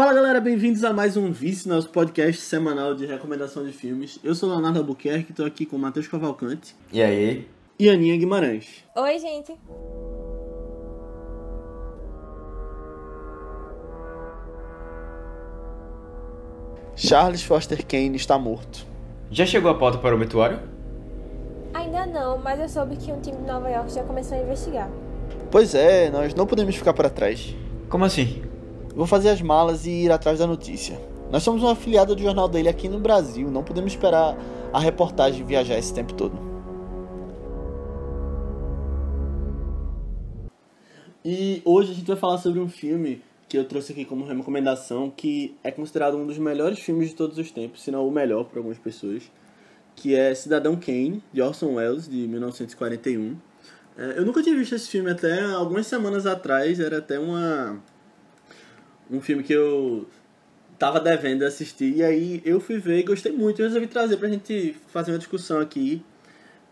Fala galera, bem-vindos a mais um Vice, nosso podcast semanal de recomendação de filmes. Eu sou Leonardo Albuquerque, estou aqui com o Matheus Cavalcante. E aí? E Aninha Guimarães. Oi, gente. Charles Foster Kane está morto. Já chegou a pauta para o obituário? Ainda não, mas eu soube que um time de Nova York já começou a investigar. Pois é, nós não podemos ficar para trás. Como assim? Vou fazer as malas e ir atrás da notícia. Nós somos uma afiliada do jornal dele aqui no Brasil, não podemos esperar a reportagem viajar esse tempo todo. E hoje a gente vai falar sobre um filme que eu trouxe aqui como recomendação, que é considerado um dos melhores filmes de todos os tempos, se não o melhor para algumas pessoas, que é Cidadão Kane, de Orson Welles, de 1941. É, eu nunca tinha visto esse filme até algumas semanas atrás, era até uma um filme que eu tava devendo assistir, e aí eu fui ver e gostei muito, e resolvi trazer pra gente fazer uma discussão aqui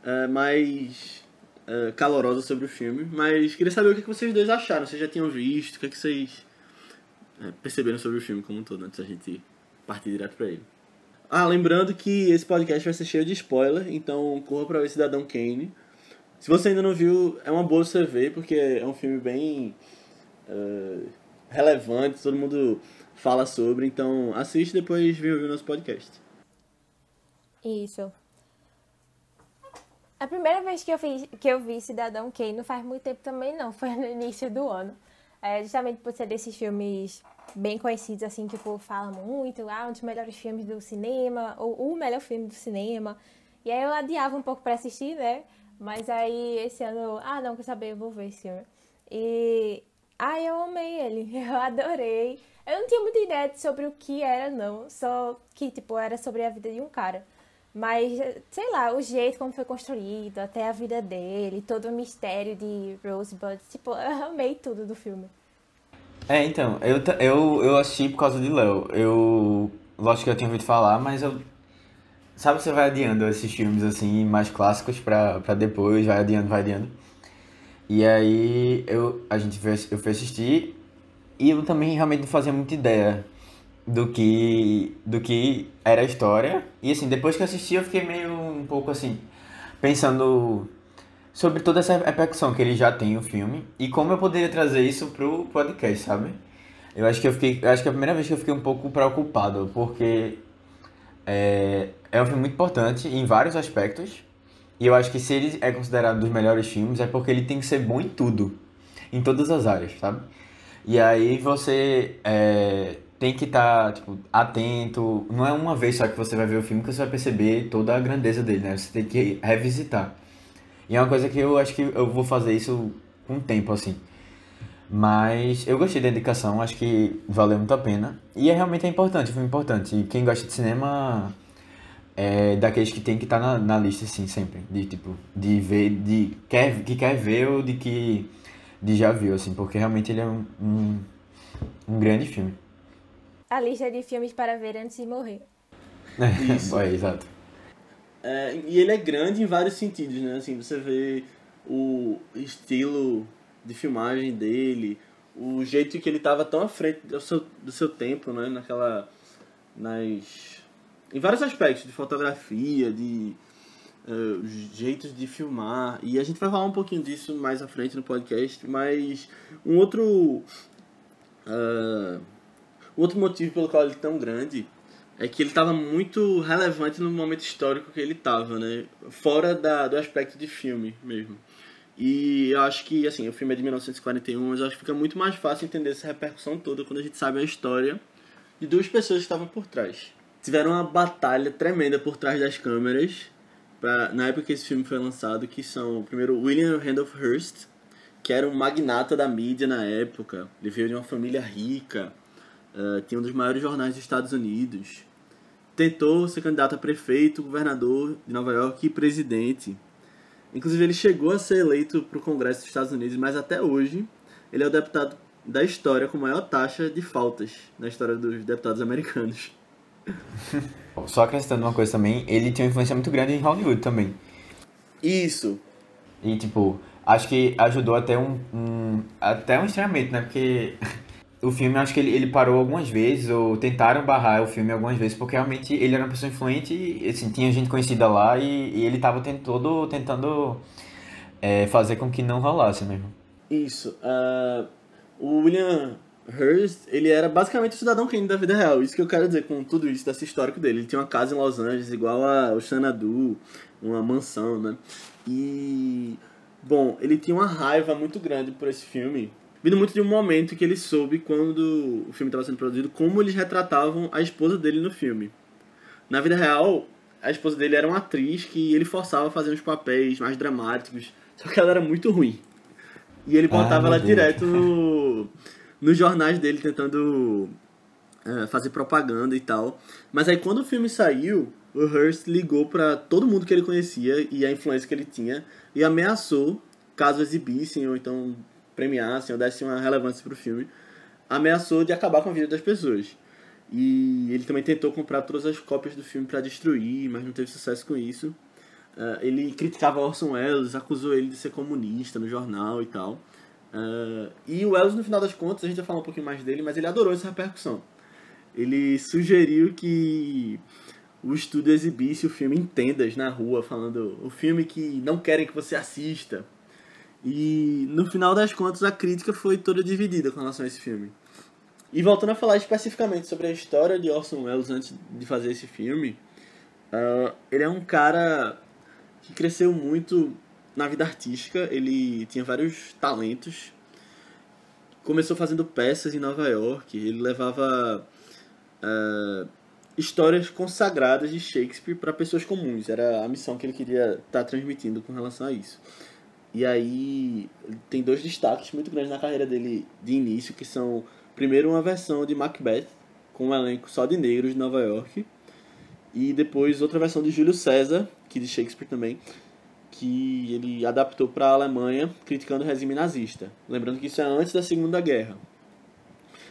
é, mais é, calorosa sobre o filme, mas queria saber o que vocês dois acharam, vocês já tinham visto, o que, é que vocês é, perceberam sobre o filme como um todo, antes da gente partir direto pra ele. Ah, lembrando que esse podcast vai ser cheio de spoiler, então corra pra ver Cidadão Kane. Se você ainda não viu, é uma boa você ver, porque é um filme bem uh, relevante, todo mundo fala sobre, então assiste depois vem ouvir o nosso podcast. Isso. A primeira vez que eu, fiz, que eu vi Cidadão Kane não faz muito tempo também não, foi no início do ano. É, justamente por ser desses filmes bem conhecidos, assim, tipo, fala muito, ah, um dos melhores filmes do cinema, ou o melhor filme do cinema. E aí eu adiava um pouco para assistir, né? Mas aí esse ano, ah, não, quer saber, eu vou ver esse filme. E, ah, eu amei ele, eu adorei. Eu não tinha muita ideia sobre o que era, não, só que, tipo, era sobre a vida de um cara. Mas, sei lá, o jeito como foi construído, até a vida dele, todo o mistério de Rosebud, tipo, eu amei tudo do filme. É, então, eu, eu, eu assisti por causa de Léo. Eu, lógico que eu tinha ouvido falar, mas eu... Sabe você vai adiando esses filmes, assim, mais clássicos pra, pra depois, vai adiando, vai adiando. E aí, eu, a gente fez, eu fui assistir e eu também realmente não fazia muita ideia do que do que era a história. E assim, depois que eu assisti, eu fiquei meio um pouco assim, pensando sobre toda essa repercussão que ele já tem o filme e como eu poderia trazer isso pro podcast, sabe? Eu acho que eu fiquei, acho que é a primeira vez que eu fiquei um pouco preocupado, porque é, é um filme muito importante em vários aspectos. E eu acho que se ele é considerado dos melhores filmes, é porque ele tem que ser bom em tudo. Em todas as áreas, sabe? E aí você é, tem que estar tá, tipo, atento. Não é uma vez só que você vai ver o filme que você vai perceber toda a grandeza dele, né? Você tem que revisitar. E é uma coisa que eu acho que eu vou fazer isso com o tempo, assim. Mas eu gostei da indicação, acho que valeu muito a pena. E é realmente é importante, foi importante. E quem gosta de cinema é daqueles que tem que estar tá na, na lista, assim, sempre. De tipo, de ver, de quer, que quer ver ou de que de já viu, assim, porque realmente ele é um, um, um grande filme a lista de filmes para ver antes de morrer. Isso. é, exato. É, e ele é grande em vários sentidos, né? Assim, você vê o estilo de filmagem dele, o jeito que ele estava tão à frente do seu, do seu tempo, né? Naquela... Nas... Em vários aspectos, de fotografia, de uh, jeitos de filmar. E a gente vai falar um pouquinho disso mais à frente no podcast, mas um outro... Uh, outro motivo pelo qual ele é tão grande é que ele estava muito relevante no momento histórico que ele estava, né? Fora da, do aspecto de filme mesmo. E eu acho que, assim, o filme é de 1941, mas eu acho que fica muito mais fácil entender essa repercussão toda quando a gente sabe a história de duas pessoas que estavam por trás. Tiveram uma batalha tremenda por trás das câmeras, pra, na época que esse filme foi lançado, que são, primeiro, William Randolph Hearst, que era um magnata da mídia na época. Ele veio de uma família rica, uh, tinha um dos maiores jornais dos Estados Unidos. Tentou ser candidato a prefeito, governador de Nova York e presidente. Inclusive, ele chegou a ser eleito para o Congresso dos Estados Unidos, mas até hoje ele é o deputado da história com maior taxa de faltas na história dos deputados americanos. Só acrescentando uma coisa também, ele tinha uma influência muito grande em Hollywood também. Isso. E, tipo, acho que ajudou até um, um até um estranhamento, né? Porque o filme, acho que ele, ele parou algumas vezes, ou tentaram barrar o filme algumas vezes, porque realmente ele era uma pessoa influente, e, assim, tinha gente conhecida lá, e, e ele estava todo tentando é, fazer com que não rolasse mesmo. Isso. Uh, o William Hearst, ele era basicamente o cidadão Kane da vida real. Isso que eu quero dizer com tudo isso, dessa histórico dele. Ele tinha uma casa em Los Angeles, igual ao Xanadu, uma mansão, né? E... Bom, ele tinha uma raiva muito grande por esse filme, vindo muito de um momento que ele soube quando o filme estava sendo produzido, como eles retratavam a esposa dele no filme. Na vida real, a esposa dele era uma atriz que ele forçava a fazer uns papéis mais dramáticos, só que ela era muito ruim. E ele botava ah, ela direto no, nos jornais dele tentando é, fazer propaganda e tal. Mas aí quando o filme saiu, o Hearst ligou para todo mundo que ele conhecia e a influência que ele tinha e ameaçou, caso exibissem ou então premiassem ou dessem uma relevância pro filme, ameaçou de acabar com a vida das pessoas. E ele também tentou comprar todas as cópias do filme para destruir, mas não teve sucesso com isso. Uh, ele criticava Orson Welles, acusou ele de ser comunista no jornal e tal. Uh, e o Welles, no final das contas, a gente vai falar um pouquinho mais dele, mas ele adorou essa repercussão. Ele sugeriu que o estúdio exibisse o filme em tendas na rua, falando o filme que não querem que você assista. E no final das contas a crítica foi toda dividida com relação a esse filme. E voltando a falar especificamente sobre a história de Orson Welles antes de fazer esse filme, uh, ele é um cara que cresceu muito na vida artística, ele tinha vários talentos. Começou fazendo peças em Nova York, ele levava uh, histórias consagradas de Shakespeare para pessoas comuns. Era a missão que ele queria estar tá transmitindo com relação a isso. E aí tem dois destaques muito grandes na carreira dele de início, que são primeiro uma versão de Macbeth com um elenco só de negros de Nova York e depois outra versão de Júlio César, que de Shakespeare também, que ele adaptou para a Alemanha, criticando o regime nazista. Lembrando que isso é antes da Segunda Guerra.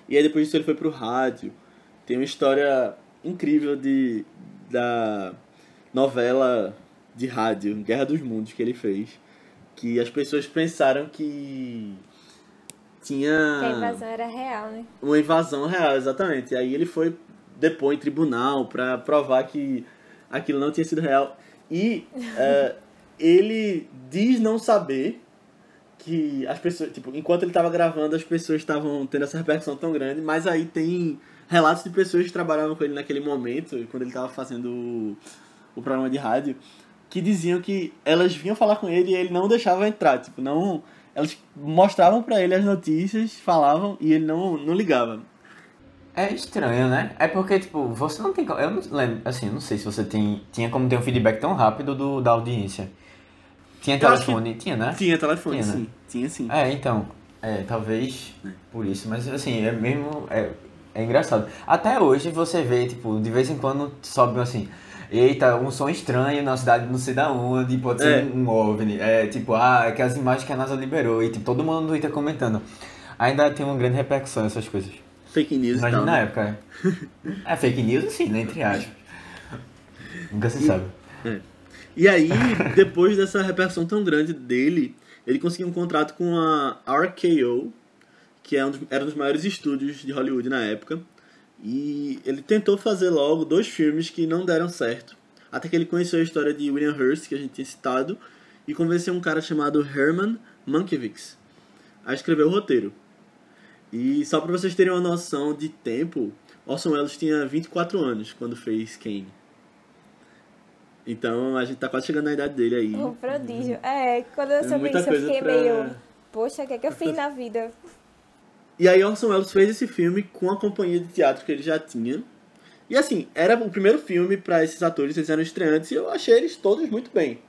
E aí depois disso ele foi para o rádio. Tem uma história incrível de da novela de rádio Guerra dos Mundos que ele fez, que as pessoas pensaram que tinha que a invasão era real, né? Uma invasão real, exatamente. E aí ele foi depor em tribunal para provar que aquilo não tinha sido real. E uh, ele diz não saber que as pessoas, tipo, enquanto ele estava gravando, as pessoas estavam tendo essa repercussão tão grande, mas aí tem relatos de pessoas que trabalhavam com ele naquele momento, quando ele estava fazendo o, o programa de rádio, que diziam que elas vinham falar com ele e ele não deixava entrar, tipo, não, elas mostravam para ele as notícias, falavam e ele não, não ligava. É estranho, né? É porque, tipo, você não tem. Eu não lembro, assim, não sei se você tem, tinha como ter um feedback tão rápido do, da audiência. Tinha telefone? Tinha, né? Tinha telefone, tinha, sim. Né? Tinha sim. É, então. É, talvez é. por isso. Mas, assim, é mesmo. É, é engraçado. Até hoje você vê, tipo, de vez em quando sobe assim. Eita, um som estranho na cidade não sei da onde, pode ser é. um OVNI. É tipo, ah, é que as imagens que a NASA liberou. E tipo, todo mundo no Twitter comentando. Ainda tem uma grande repercussão essas coisas. Fake news Imagina na época. É. é fake news, sim, né? Entre aspas. Nunca se sabe. É. E aí, depois dessa repercussão tão grande dele, ele conseguiu um contrato com a RKO, que é um dos, era um dos maiores estúdios de Hollywood na época. E ele tentou fazer logo dois filmes que não deram certo. Até que ele conheceu a história de William Hurst, que a gente tinha citado, e convenceu um cara chamado Herman Mankiewicz a escrever o roteiro. E só para vocês terem uma noção de tempo, Orson Welles tinha 24 anos quando fez Kane. Então a gente tá quase chegando na idade dele aí. Um prodígio. É, quando eu soube isso eu fiquei pra... meio. Poxa, o que é que eu fiz na vida? E aí Orson Welles fez esse filme com a companhia de teatro que ele já tinha. E assim, era o primeiro filme para esses atores, eles eram estreantes, e eu achei eles todos muito bem.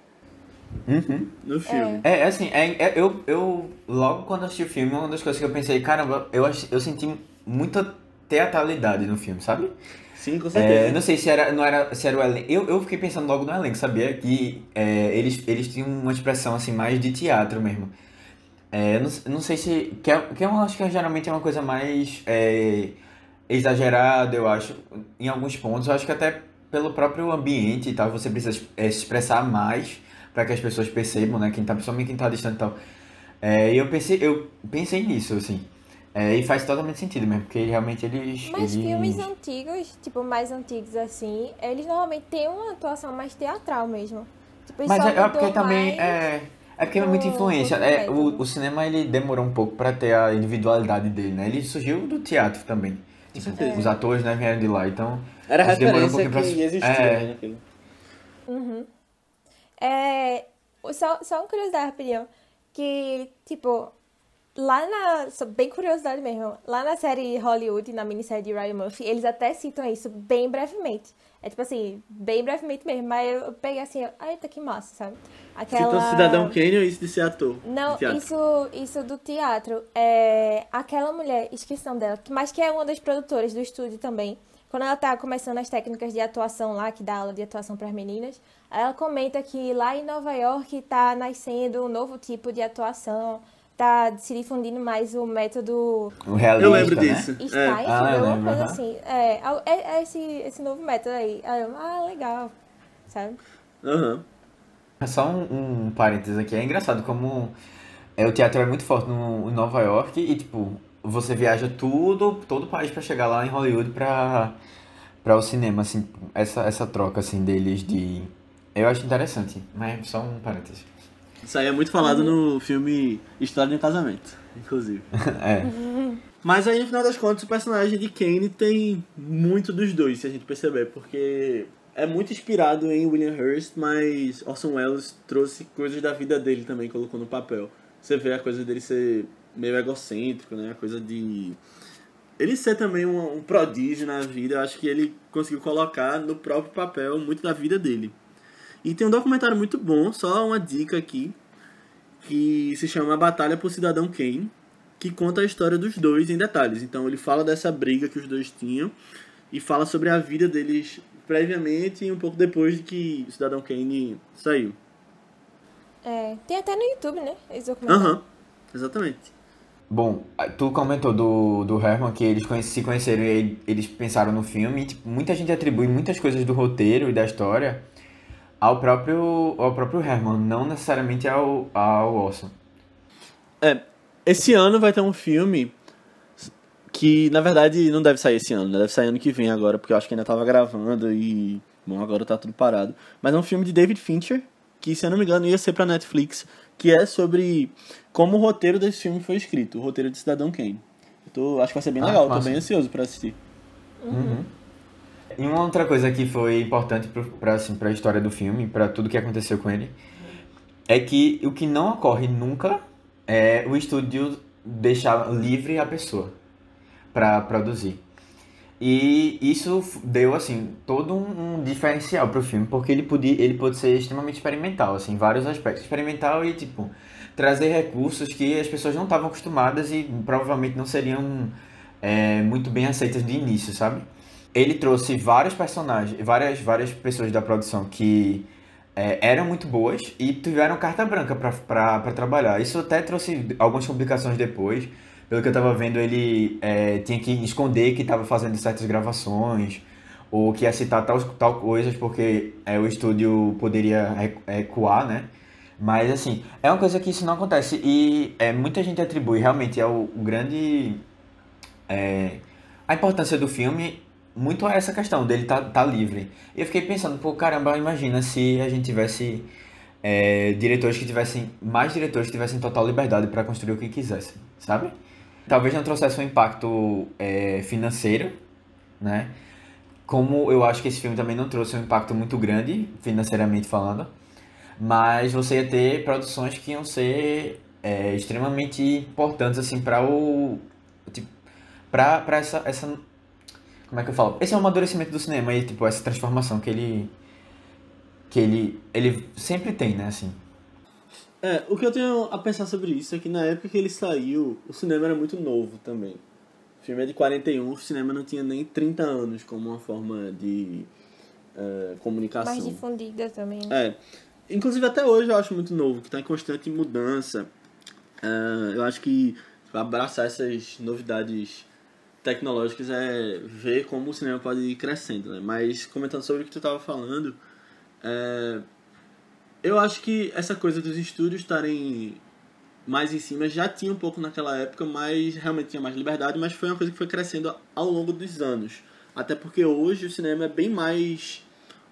Uhum. No filme. É, é assim, é, é, eu, eu logo quando assisti o filme, uma das coisas que eu pensei, caramba, eu, eu senti muita teatralidade no filme, sabe? Sim, com certeza. É, não sei se era, não era, se era o elenco. Eu, eu fiquei pensando logo no elenco, sabia? Que é, eles, eles tinham uma expressão assim mais de teatro mesmo. É, não, não sei se. Que, é, que eu acho que geralmente é uma coisa mais é, exagerada, eu acho, em alguns pontos. Eu acho que até pelo próprio ambiente e tal, você precisa é, se expressar mais para que as pessoas percebam, né? Quem tá, principalmente quem tá distante e tal. É, eu pensei, eu pensei nisso, assim. É, e faz totalmente sentido mesmo, porque realmente eles. Mas eles... filmes antigos, tipo, mais antigos assim, eles normalmente têm uma atuação mais teatral mesmo. Tipo, Mas é, é porque também é. É porque é muita influência. É, o, o cinema ele demorou um pouco pra ter a individualidade dele, né? Ele surgiu do teatro também. Tipo, certeza. os atores né, vieram de lá, então. Era a um referência pouquinho que pra- existia É. né, naquilo. É, só, só uma curiosidade rapidinho. Que, tipo, lá na. Bem curiosidade mesmo. Lá na série Hollywood, na minissérie de Ryan Murphy, eles até citam isso bem brevemente. É tipo assim, bem brevemente mesmo. Mas eu peguei assim, eita, que massa, sabe? Aquela... Citou Cidadão Kane ou isso de ser ator? Não, isso, isso do teatro. É aquela mulher, esqueci dela, que- mas que é uma das produtoras do estúdio também. Quando ela tá começando as técnicas de atuação lá, que dá aula de atuação para as meninas, ela comenta que lá em Nova York tá nascendo um novo tipo de atuação, tá se difundindo mais o método O realista, Eu lembro né? disso. É. Steinfeld, Ah, eu alguma lembro, coisa assim. É, é, é esse, esse novo método aí. Ah, legal, sabe? Aham. Só um, um parênteses aqui, é engraçado como é, o teatro é muito forte no, em Nova York e, tipo, você viaja tudo, todo o país pra chegar lá em Hollywood pra, pra o cinema, assim, essa, essa troca, assim, deles de... Eu acho interessante, mas só um parênteses. Isso aí é muito falado no filme História de um Casamento, inclusive. É, Mas aí, no final das contas, o personagem de Kane tem muito dos dois, se a gente perceber, porque é muito inspirado em William Hurst, mas Orson Welles trouxe coisas da vida dele também, colocou no papel. Você vê a coisa dele ser meio egocêntrico, né? A coisa de. Ele ser também um, um prodígio na vida, eu acho que ele conseguiu colocar no próprio papel muito da vida dele. E tem um documentário muito bom, só uma dica aqui, que se chama A Batalha por Cidadão Kane, que conta a história dos dois em detalhes. Então ele fala dessa briga que os dois tinham e fala sobre a vida deles previamente e um pouco depois de que o Cidadão Kane saiu. É, tem até no YouTube, né? Esse documentário. Aham, exatamente. Bom, tu comentou do, do Herman que eles conhe- se conheceram e eles pensaram no filme. E, tipo, muita gente atribui muitas coisas do roteiro e da história ao próprio, ao próprio Herman, não necessariamente ao, ao Orson. É, esse ano vai ter um filme que na verdade não deve sair esse ano, né? deve sair ano que vem agora, porque eu acho que ainda tava gravando e bom, agora tá tudo parado. Mas é um filme de David Fincher, que se eu não me engano ia ser pra Netflix, que é sobre como o roteiro desse filme foi escrito, o roteiro de Cidadão Kane. Eu tô, acho que vai ser bem Ah, legal, tô bem ansioso pra assistir. E uma outra coisa que foi importante pra, assim, pra história do filme, pra tudo que aconteceu com ele, é que o que não ocorre nunca é o estúdio deixar livre a pessoa pra produzir. E isso deu, assim, todo um, diferencial pro filme, porque ele podia, ele pode ser extremamente experimental, assim, em vários aspectos. Experimental e, tipo, trazer recursos que as pessoas não estavam acostumadas e provavelmente não seriam é, muito bem aceitas de início, sabe? Ele trouxe vários personagens, várias, várias pessoas da produção que é, eram muito boas e tiveram carta branca pra trabalhar. Isso até trouxe algumas complicações depois. Pelo que eu tava vendo, ele é, tinha que esconder que tava fazendo certas gravações ou que ia citar tal, tal coisas porque é, o estúdio poderia recu- recuar, né? Mas assim, é uma coisa que isso não acontece e é, muita gente atribui realmente ao grande é, a importância do filme muito a essa questão dele tá, tá livre. E eu fiquei pensando, pô, caramba, imagina se a gente tivesse é, diretores que tivessem, mais diretores que tivessem total liberdade para construir o que quisessem, sabe? Talvez não trouxesse um impacto é, financeiro, né? Como eu acho que esse filme também não trouxe um impacto muito grande, financeiramente falando, mas você ia ter produções que iam ser é, extremamente importantes, assim, para o. Tipo, pra essa, essa. Como é que eu falo? Esse é o amadurecimento do cinema e, tipo, essa transformação que ele. Que ele. Ele sempre tem, né, assim. É, o que eu tenho a pensar sobre isso é que na época que ele saiu, o cinema era muito novo também. O filme é de 41, o cinema não tinha nem 30 anos como uma forma de é, comunicação. Mais difundida também. né? É. Inclusive até hoje eu acho muito novo, que está em constante mudança. É, eu acho que abraçar essas novidades tecnológicas é ver como o cinema pode ir crescendo, né? Mas comentando sobre o que tu estava falando, é, eu acho que essa coisa dos estúdios estarem mais em cima já tinha um pouco naquela época, mas realmente tinha mais liberdade, mas foi uma coisa que foi crescendo ao longo dos anos. Até porque hoje o cinema é bem mais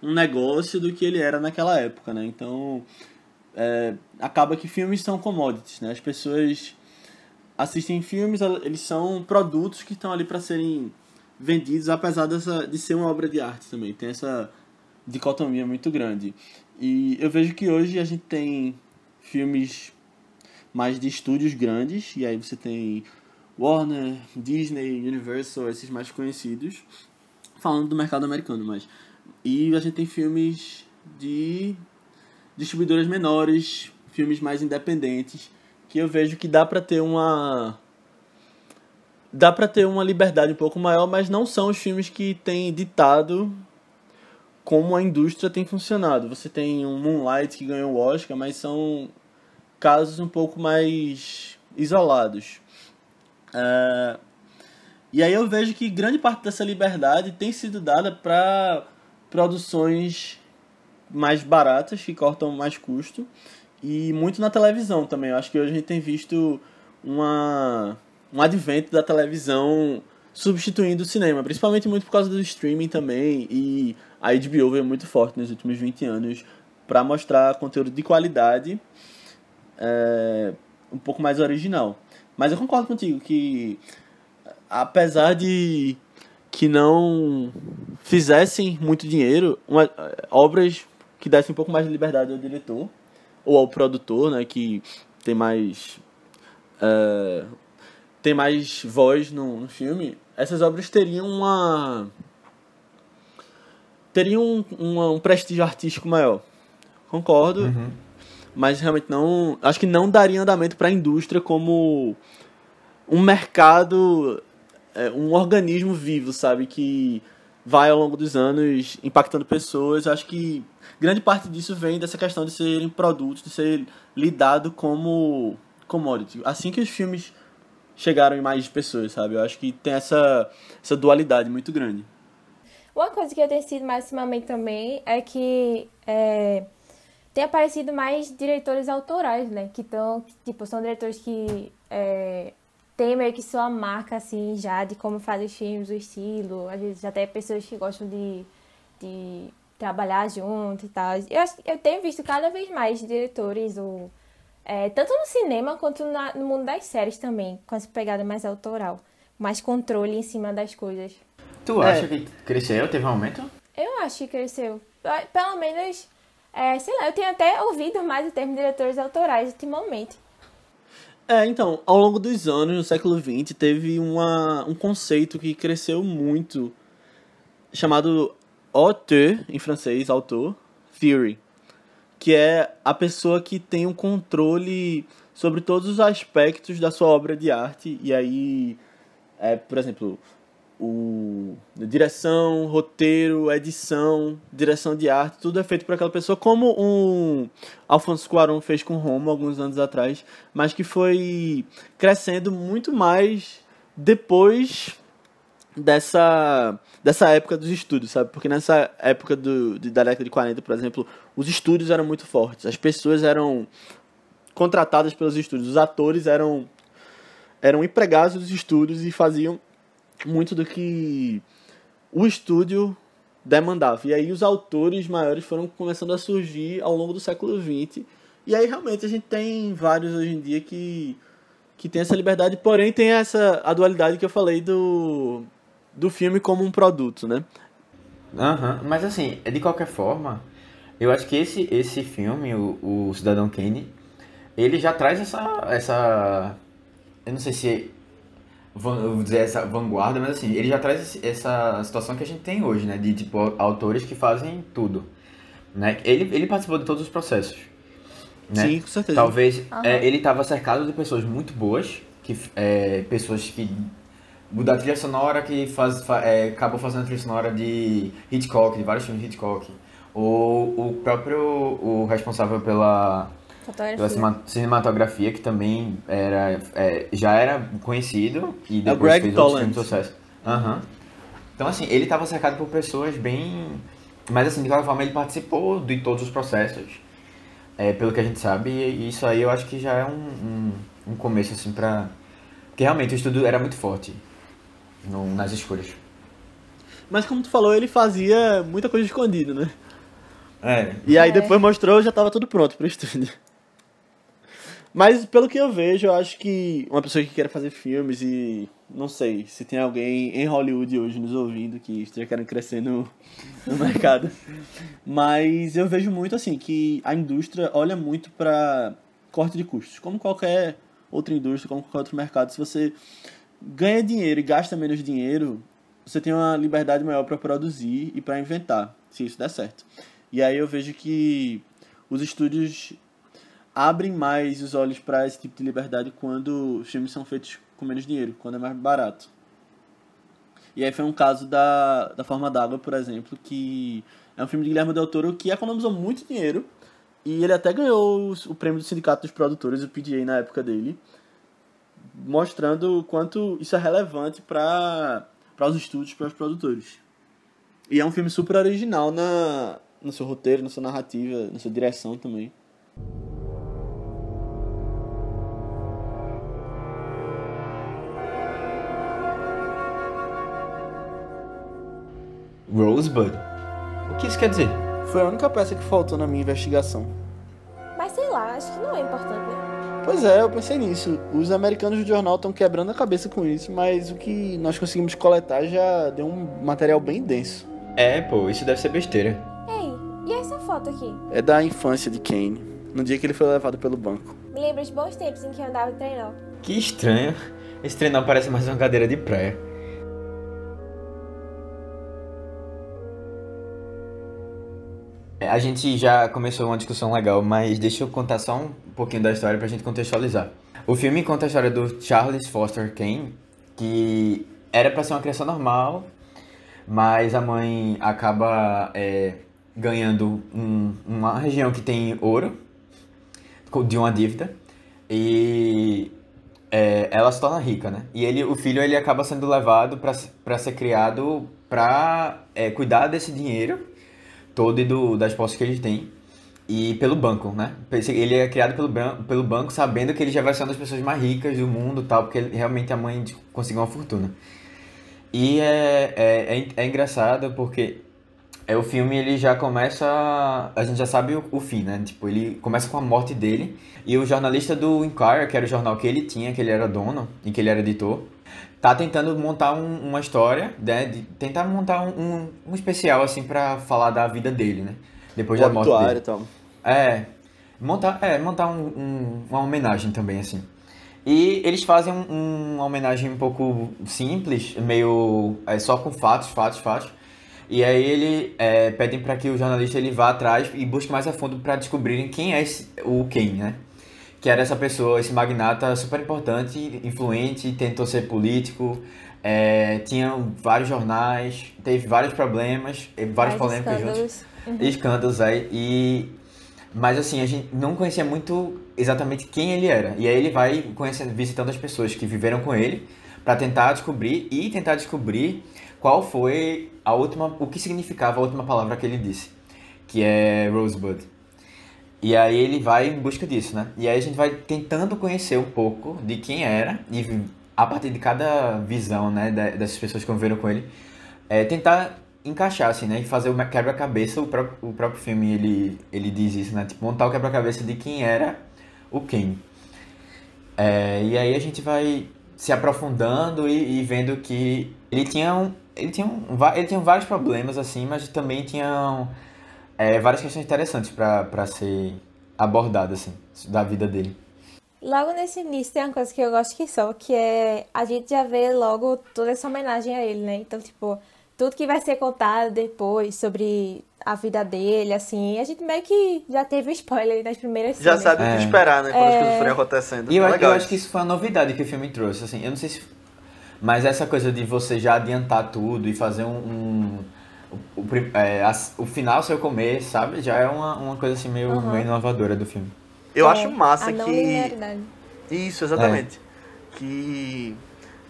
um negócio do que ele era naquela época, né? Então, é, acaba que filmes são commodities, né? As pessoas assistem filmes, eles são produtos que estão ali para serem vendidos, apesar dessa, de ser uma obra de arte também. Tem essa dicotomia muito grande. E eu vejo que hoje a gente tem filmes mais de estúdios grandes, e aí você tem Warner, Disney, Universal, esses mais conhecidos, falando do mercado americano, mas e a gente tem filmes de distribuidoras menores, filmes mais independentes, que eu vejo que dá para ter uma dá para ter uma liberdade um pouco maior, mas não são os filmes que têm ditado como a indústria tem funcionado. Você tem um Moonlight que ganhou o Oscar, mas são casos um pouco mais isolados. É... E aí eu vejo que grande parte dessa liberdade tem sido dada para produções mais baratas, que cortam mais custo, e muito na televisão também. Eu acho que hoje a gente tem visto uma, um advento da televisão substituindo o cinema, principalmente muito por causa do streaming também, e a HBO veio muito forte nos últimos 20 anos para mostrar conteúdo de qualidade é, um pouco mais original. Mas eu concordo contigo que, apesar de que não fizessem muito dinheiro, uma, obras que dessem um pouco mais de liberdade ao diretor ou ao produtor, né, que tem mais é, tem mais voz no, no filme, essas obras teriam uma teriam um, um, um prestígio artístico maior. Concordo. Uhum mas realmente não. Acho que não daria andamento para a indústria como um mercado, é, um organismo vivo, sabe? Que vai ao longo dos anos impactando pessoas. Acho que grande parte disso vem dessa questão de serem produtos, de ser lidado como commodity. Assim que os filmes chegaram em mais pessoas, sabe? Eu acho que tem essa, essa dualidade muito grande. Uma coisa que eu tenho sido mais ultimamente também é que é, tem aparecido mais diretores autorais, né? Que estão, tipo, são diretores que é, tem meio que sua marca, assim, já de como fazem os filmes, o estilo. Às vezes até pessoas que gostam de, de trabalhar junto e tal. Eu, eu tenho visto cada vez mais diretores, ou, é, tanto no cinema quanto na, no mundo das séries também, com essa pegada mais autoral. Mais controle em cima das coisas. Tu acha é. que cresceu? Teve um aumento? Eu acho que cresceu. Pelo menos é, sei lá, eu tenho até ouvido mais o termo diretores autorais ultimamente. É, então, ao longo dos anos, no século XX, teve uma, um conceito que cresceu muito, chamado auteur, em francês, autor, theory, que é a pessoa que tem um controle sobre todos os aspectos da sua obra de arte, e aí, é, por exemplo, o direção, roteiro, edição, direção de arte, tudo é feito por aquela pessoa, como um Alfonso Cuarón fez com Roma alguns anos atrás, mas que foi crescendo muito mais depois dessa dessa época dos estúdios, sabe? Porque nessa época do, da década de 40, por exemplo, os estúdios eram muito fortes, as pessoas eram contratadas pelos estúdios, os atores eram eram empregados dos estúdios e faziam muito do que o estúdio demandava. E aí os autores maiores foram começando a surgir ao longo do século XX. E aí realmente a gente tem vários hoje em dia que, que tem essa liberdade, porém tem essa a dualidade que eu falei do, do filme como um produto, né? Uhum. mas assim, de qualquer forma, eu acho que esse, esse filme, o, o Cidadão Kane, ele já traz essa, essa. Eu não sei se vou dizer essa vanguarda, mas assim, ele já traz essa situação que a gente tem hoje, né? De, tipo, autores que fazem tudo, né? Ele, ele participou de todos os processos, né? Sim, com certeza. Talvez uhum. é, ele estava cercado de pessoas muito boas, que é, pessoas que da trilha sonora que faz, é, acabou fazendo a trilha sonora de Hitchcock, de vários filmes de Hitchcock. Ou o próprio o responsável pela pela cinematografia, que também era, é, já era conhecido e depois é o Greg fez outros filmes de sucesso. Uhum. Então, assim, ele estava cercado por pessoas bem... Mas, assim, de qualquer forma, ele participou de todos os processos. é, pelo que a gente sabe, e isso aí eu acho que já é um, um, um começo, assim, pra... Porque realmente o estudo era muito forte no, nas escolhas. Mas como tu falou, ele fazia muita coisa escondida, né? É, E aí É. depois mostrou, já tava tudo pronto pro estúdio. Mas pelo que eu vejo, eu acho que uma pessoa que quer fazer filmes e não sei se tem alguém em Hollywood hoje nos ouvindo que esteja querendo crescer no, no mercado. Mas eu vejo muito assim que a indústria olha muito para corte de custos, como qualquer outra indústria, como qualquer outro mercado. Se você ganha dinheiro e gasta menos dinheiro, você tem uma liberdade maior para produzir e para inventar, se isso der certo. E aí eu vejo que os estúdios abrem mais os olhos para esse tipo de liberdade quando os filmes são feitos com menos dinheiro, quando é mais barato. E aí foi um caso da, da Forma d'Água, por exemplo, que é um filme de Guilherme Del Toro que economizou muito dinheiro e ele até ganhou o prêmio do Sindicato dos Produtores, o PDA, na época dele, mostrando o quanto isso é relevante para os estúdios, para os produtores. E é um filme super original na, no seu roteiro, na sua narrativa, na sua direção também. Rosebud. O que isso quer dizer? Foi a única peça que faltou na minha investigação. Mas sei lá, acho que não é importante, né? Pois é, eu pensei nisso. Os americanos do jornal estão quebrando a cabeça com isso, mas o que nós conseguimos coletar já deu um material bem denso. É, pô, isso deve ser besteira. Ei, e essa foto aqui? É da infância de Kane, no dia que ele foi levado pelo banco. Me lembra os bons tempos em que eu andava de trenó. Que estranho. Esse trenó parece mais uma cadeira de praia. A gente já começou uma discussão legal, mas deixa eu contar só um pouquinho da história pra gente contextualizar. O filme conta a história do Charles Foster Kane, que era pra ser uma criança normal, mas a mãe acaba é, ganhando um- uma região que tem ouro de uma dívida e é, ela se torna rica, né? E ele, o filho ele acaba sendo levado para ser criado para cuidar desse dinheiro todo e do, das posses que ele tem e pelo banco, né? Ele é criado pelo, pelo banco sabendo que ele já vai ser uma das pessoas mais ricas do mundo, tal, porque ele- realmente a mãe conseguiu uma fortuna. E é, é, é, é engraçado porque é, o filme ele já começa. A gente já sabe o, o fim, né? Tipo, ele começa com a morte dele. E o jornalista do Inquirer, que era o jornal que ele tinha, que ele era dono e que ele era editor, tá tentando montar um- uma história, né? De tentar montar um, um, um especial, assim, pra falar da vida dele, né? Depois da morte dele. e tal. É, montar, é, montar um- um- uma homenagem também, assim. E eles fazem um- uma homenagem um pouco simples, meio é, só com fatos, fatos, fatos. E aí ele é, pedem para que o jornalista ele vá atrás e busque mais a fundo para descobrirem quem é esse, o Ken, né? Que era essa pessoa, esse magnata super importante, influente, tentou ser político, é, tinha vários jornais, teve vários problemas, várias Vários polêmicas juntos escândalos. escândalos aí e mas assim a gente não conhecia muito exatamente quem ele era. E aí ele vai conhecendo visitando as pessoas que viveram com ele para tentar descobrir e tentar descobrir qual foi a última o que significava a última palavra que ele disse que é Rosebud e aí ele vai em busca disso né e aí a gente vai tentando conhecer um pouco de quem era e a partir de cada visão né dessas pessoas que conviveram com ele é, tentar encaixar, assim, né? E fazer o quebra-cabeça, o próprio, o próprio filme, ele, ele diz isso, né? Tipo, montar o quebra-cabeça de quem era o Ken. É, e aí a gente vai se aprofundando e, e vendo que ele tinha, um, ele, tinha um, ele tinha vários problemas, assim, mas também tinha é, várias questões interessantes para ser abordadas, assim, da vida dele. Logo nesse início tem uma coisa que eu gosto que só, que é a gente já vê logo toda essa homenagem a ele, né? Então, tipo, tudo que vai ser contado depois sobre a vida dele, assim, a gente meio que já teve um spoiler nas primeiras Já cenas. sabe o É. que esperar, né? Quando as É. coisas forem acontecendo. E eu, É eu legal acho que isso foi uma novidade que o filme trouxe, assim, eu não sei se... Mas essa coisa de você já adiantar tudo e fazer um... um- o, é, as- o final seu comer, sabe? Já é uma, uma coisa assim meio, Aham. meio inovadora do filme. Eu É, acho massa a não que. linearidade. Isso, exatamente. Que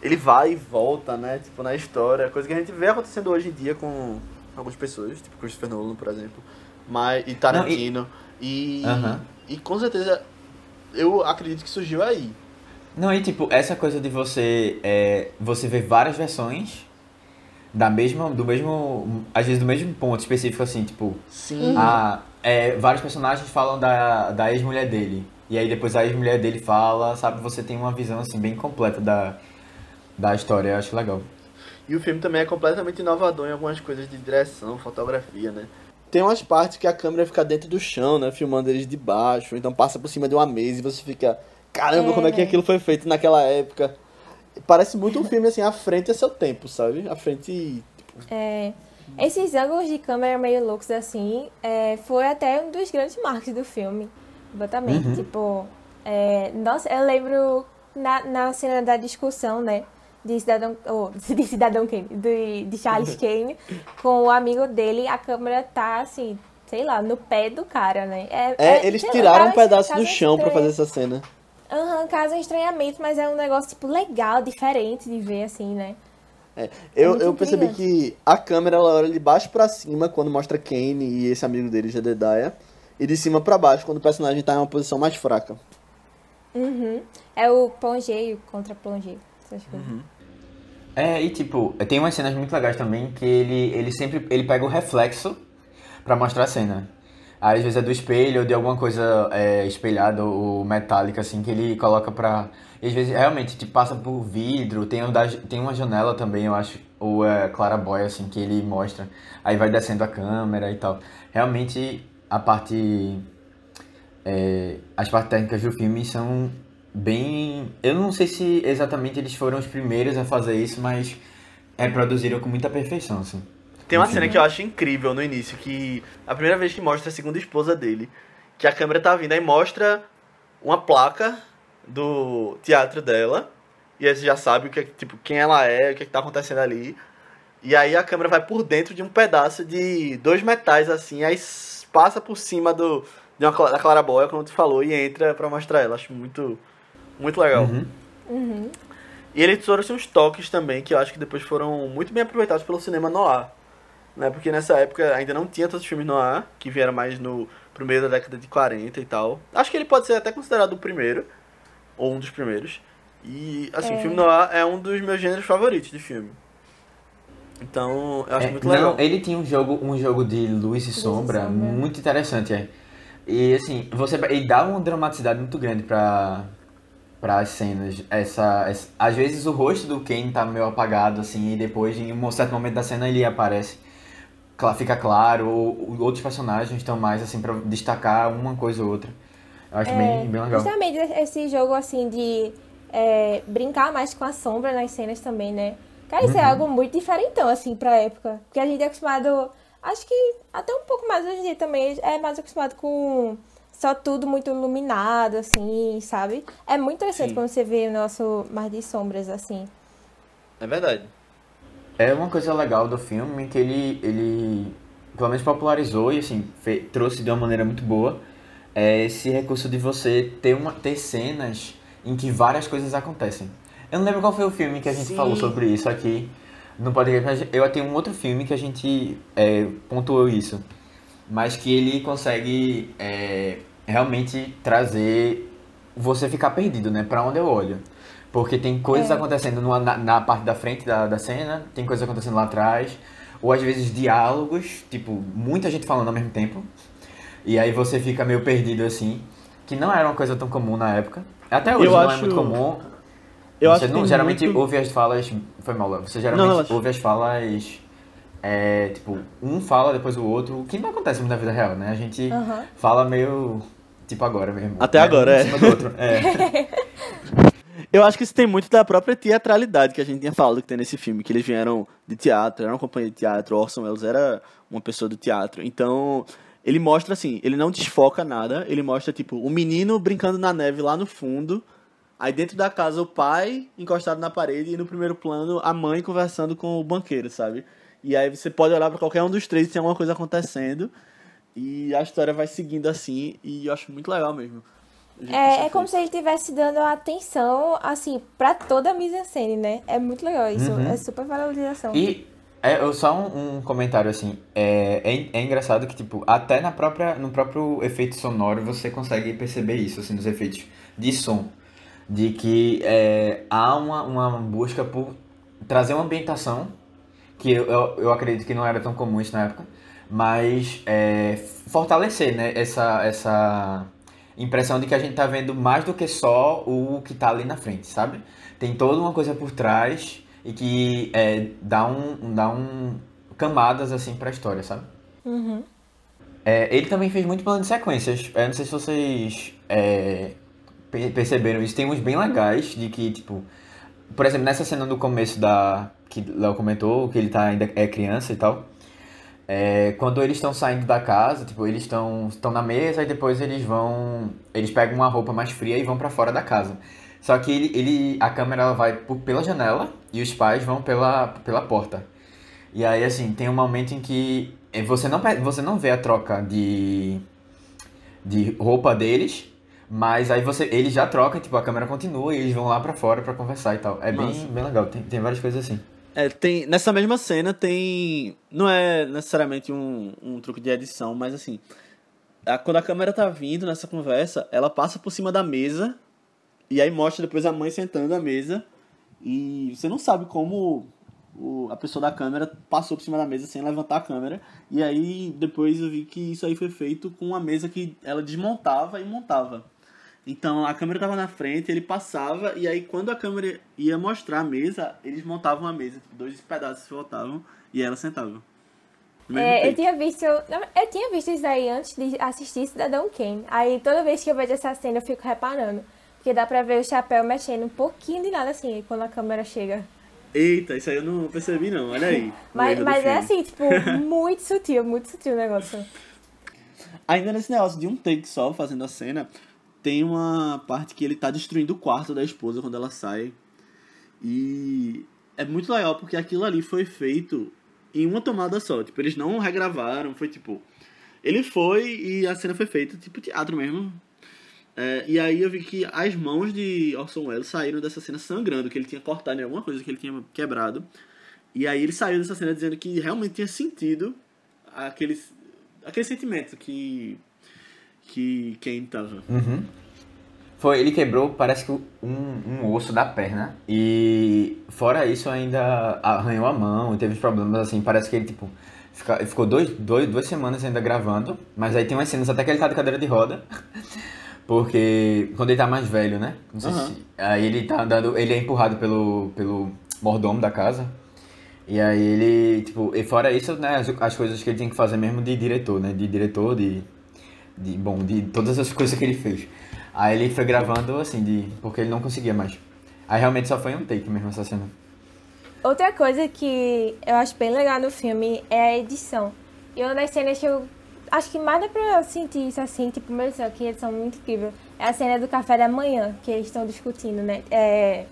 ele vai e volta, né? Tipo, na história. Coisa que a gente vê acontecendo hoje em dia com algumas pessoas, tipo Christopher Nolan, por exemplo. Mas, e Tarantino. E, Aham. E com certeza eu acredito que surgiu aí. Não, e tipo, essa coisa de você é, você ver várias versões da mesma, do mesmo, às vezes do mesmo ponto específico, assim, tipo, Sim. a, é, vários personagens falam da, da ex-mulher dele. E aí depois a ex-mulher dele fala, sabe, você tem uma visão, assim, bem completa da, da história, eu acho legal. E o filme também é completamente inovador em algumas coisas de direção, fotografia, né? Tem umas partes que a câmera fica dentro do chão, né? Filmando eles de baixo, então passa por cima de uma mesa e você fica. Caramba, É, como é que né? aquilo foi feito naquela época? Parece muito um filme assim, à frente a seu tempo, sabe? À frente. É, esses ângulos de câmera meio loucos assim, é, foi até um dos grandes marcos do filme. Completamente. Uhum. Tipo, é, nossa, eu lembro na, na cena da discussão, né? De Cidadão, oh, de Cidadão Kane, de, de Charles Kane, com o amigo dele, a câmera tá assim, sei lá, no pé do cara, né? É, eles sei lá, tiraram um causa- pedaço do chão pra estranho. fazer essa cena. Aham, causa um estranhamento, mas é um negócio, tipo, legal, diferente de ver, assim, né? É, eu, eu percebi que a câmera ela olha de baixo pra cima quando mostra Kane e esse amigo dele, Jedediah, e de cima pra baixo quando o personagem tá em uma posição mais fraca. Uhum. É o plongeio contra plongeio, essas coisas. É, e tipo, tem umas cenas muito legais também que ele, ele sempre ele pega o reflexo pra mostrar a cena. Aí, às vezes é do espelho ou de alguma coisa é, espelhada ou metálica, assim, que ele coloca pra. E às vezes realmente tipo, passa por vidro, tem, um da, tem uma janela também, eu acho, ou é claraboia, assim, que ele mostra. Aí vai descendo a câmera e tal. Realmente a parte. é, as partes técnicas do filme são bem. Eu não sei se exatamente eles foram os primeiros a fazer isso, mas reproduziram com muita perfeição, assim. Tem uma Enfim. cena que eu acho incrível no início, que a primeira vez que mostra a segunda esposa dele, que a câmera tá vindo, aí mostra uma placa do teatro dela, e aí você já sabe o que é, tipo, quem ela é, o que, é que tá acontecendo ali. E aí a câmera vai por dentro de um pedaço de dois metais assim, aí passa por cima do de uma, da clarabóia, como tu falou, e entra pra mostrar ela. Acho muito muito legal. Uhum. Uhum. E ele trouxe uns toques também que eu acho que depois foram muito bem aproveitados pelo cinema noir. Né? Porque nessa época ainda não tinha tantos filmes noir, que vieram mais no primeiro da década de 40 e tal. Acho que ele pode ser até considerado o primeiro, ou um dos primeiros. E, assim, É. filme noir é um dos meus gêneros favoritos de filme. Então, eu acho É, muito legal. Não, ele tinha um jogo, um jogo de luz e sombra, sombra. muito interessante, é. E assim, você ele dá uma dramaticidade muito grande pra, para as cenas. Essa, essa- às vezes o rosto do Kane tá meio apagado assim e depois em um certo momento da cena ele aparece. Fica claro, ou, ou outros personagens estão mais assim pra destacar uma coisa ou outra. Eu acho bem, bem legal. Justamente esse jogo, assim, de é, brincar mais com a sombra nas cenas também, né? Cara, isso é Uhum. algo muito diferentão, assim, pra época. Porque a gente é acostumado, acho que até um pouco mais hoje em dia também, é mais acostumado com só tudo muito iluminado, assim, sabe? É muito interessante Sim. quando você vê o nosso mar de sombras, assim. É verdade. É uma coisa legal do filme que ele, ele pelo menos popularizou e assim, trouxe de uma maneira muito boa é esse recurso de você ter, uma, ter cenas em que várias coisas acontecem. Eu não lembro qual foi o filme que a gente Sim. falou sobre isso aqui no podcast, mas eu tenho um outro filme que a gente é, pontuou isso, mas que ele consegue é, realmente trazer você ficar perdido, né? Pra onde eu olho. Porque tem coisas É. acontecendo numa- na, na parte da frente da, da cena, tem coisas acontecendo lá atrás, ou às vezes diálogos, tipo, muita gente falando ao mesmo tempo, e aí você fica meio perdido assim, que não era uma coisa tão comum na época. Até hoje Eu não acho- é muito comum. Eu você acho que não, geralmente muito- ouve as falas. Foi mal. Você geralmente relaxa. ouve as falas. É, tipo, um fala depois o outro, o que não acontece muito na vida real, né? A gente fala meio. Tipo agora mesmo. Até né? agora, um é. em cima do outro. É. Eu acho que isso tem muito da própria teatralidade que a gente tinha falado que tem nesse filme, que eles vieram de teatro, era uma companhia de teatro, Orson Welles era uma pessoa do teatro. Então, ele mostra assim, ele não desfoca nada, ele mostra tipo o menino brincando na neve lá no fundo, aí dentro da casa o pai encostado na parede e no primeiro plano a mãe conversando com o banqueiro, sabe? E aí você pode olhar pra qualquer um dos três e tem alguma coisa acontecendo. E a história vai seguindo assim, e eu acho muito legal mesmo. É, é como se ele estivesse dando atenção, assim, pra toda a mise-en-scène, né? É muito legal isso, Uhum. é super valorização. E É, eu só um, um comentário assim. É, é, é engraçado que, tipo, até na própria, no próprio efeito sonoro você consegue perceber isso, assim, nos efeitos de som. De que é, há uma, uma busca por trazer uma ambientação, que eu, eu, eu acredito que não era tão comum isso na época, mas é, fortalecer, né, essa, essa impressão de que a gente tá vendo mais do que só o que tá ali na frente, sabe? Tem toda uma coisa por trás e que é, dá um dá um camadas assim para a história, sabe? Uhum. É, ele também fez muito plano de sequências. Eu não sei se vocês é, perceberam isso. Tem uns bem legais de que, tipo, por exemplo, nessa cena do começo da. que Léo comentou, que ele tá, ainda é criança e tal. É, quando eles estão saindo da casa, tipo, eles estão estão na mesa e depois eles vão. Eles pegam uma roupa mais fria e vão para fora da casa. Só que ele, ele a câmera ela vai por, pela janela e os pais vão pela, pela porta. E aí, assim, tem um momento em que você não, você não vê a troca de, de roupa deles, mas aí você eles já trocam, tipo, a câmera continua e eles vão lá para fora para conversar e tal. É bem, bem legal, tem, tem várias coisas assim. É, tem, nessa mesma cena tem. Não é necessariamente um, um truque de edição, mas assim. A, quando a câmera tá vindo nessa conversa, ela passa por cima da mesa e aí mostra depois a mãe sentando à mesa. E você não sabe como o, a pessoa da câmera passou por cima da mesa sem levantar a câmera. E aí depois eu vi que isso aí foi feito com uma mesa que ela desmontava e montava. Então a câmera estava na frente, ele passava, e aí quando a câmera ia mostrar a mesa, eles montavam a mesa, tipo, dois pedaços voltavam e ela sentava. É, eu tinha visto. Eu tinha visto isso aí antes de assistir Cidadão Kane. Aí toda vez que eu vejo essa cena eu fico reparando. Porque dá pra ver o chapéu mexendo um pouquinho de nada assim, quando a câmera chega. Eita, isso aí eu não percebi não, olha aí. mas mas é assim, tipo, muito sutil, muito sutil o negócio. Ainda nesse negócio de um take só fazendo a cena, tem uma parte que ele tá destruindo o quarto da esposa quando ela sai. E é muito legal porque aquilo ali foi feito em uma tomada só. Tipo, eles não regravaram, foi tipo. Ele foi e a cena foi feita tipo teatro mesmo. É, e aí eu vi que as mãos de Orson Welles saíram dessa cena sangrando, que ele tinha cortado em alguma coisa que ele tinha quebrado. E aí ele saiu dessa cena dizendo que realmente tinha sentido aquele, aquele sentimento que que quem tava. Uhum. Foi, ele quebrou, parece que um, um osso da perna. E fora isso ainda arranhou a mão e teve problemas assim, parece que ele tipo ficou dois, dois, duas semanas ainda gravando, mas aí tem umas cenas até que ele tá de cadeira de roda. Porque quando ele tá mais velho, né? Não sei uhum. se, aí ele tá andando, ele é empurrado pelo, pelo mordomo da casa. E aí ele, tipo, e fora isso, né, as, as coisas que ele tem que fazer mesmo de diretor, né? De diretor, de, de. Bom, de todas as coisas que ele fez. Aí ele foi gravando assim, de. Porque ele não conseguia mais. Aí realmente só foi um take mesmo essa cena. Outra coisa que eu acho bem legal no filme é a edição. E uma das cenas que eu acho que mais dá pra sentir isso assim, tipo, meu Deus, que eles são muito incríveis. É a cena do café da manhã, que eles estão discutindo, né? É,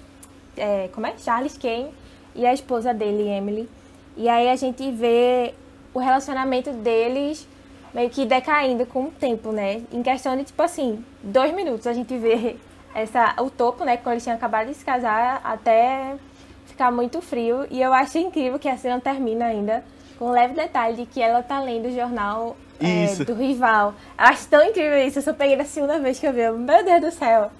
é, como é? Charles Kane e a esposa dele, Emily. E aí a gente vê o relacionamento deles meio que decaindo com o tempo, né? Em questão de, tipo assim, dois minutos a gente vê essa, o topo, né? Quando eles tinham acabado de se casar, até ficar muito frio. E eu acho incrível que a cena termina ainda com um leve detalhe de que ela tá lendo o jornal é, do rival. Eu acho tão incrível isso. Eu só peguei na segunda vez que eu vi. Meu Deus do céu.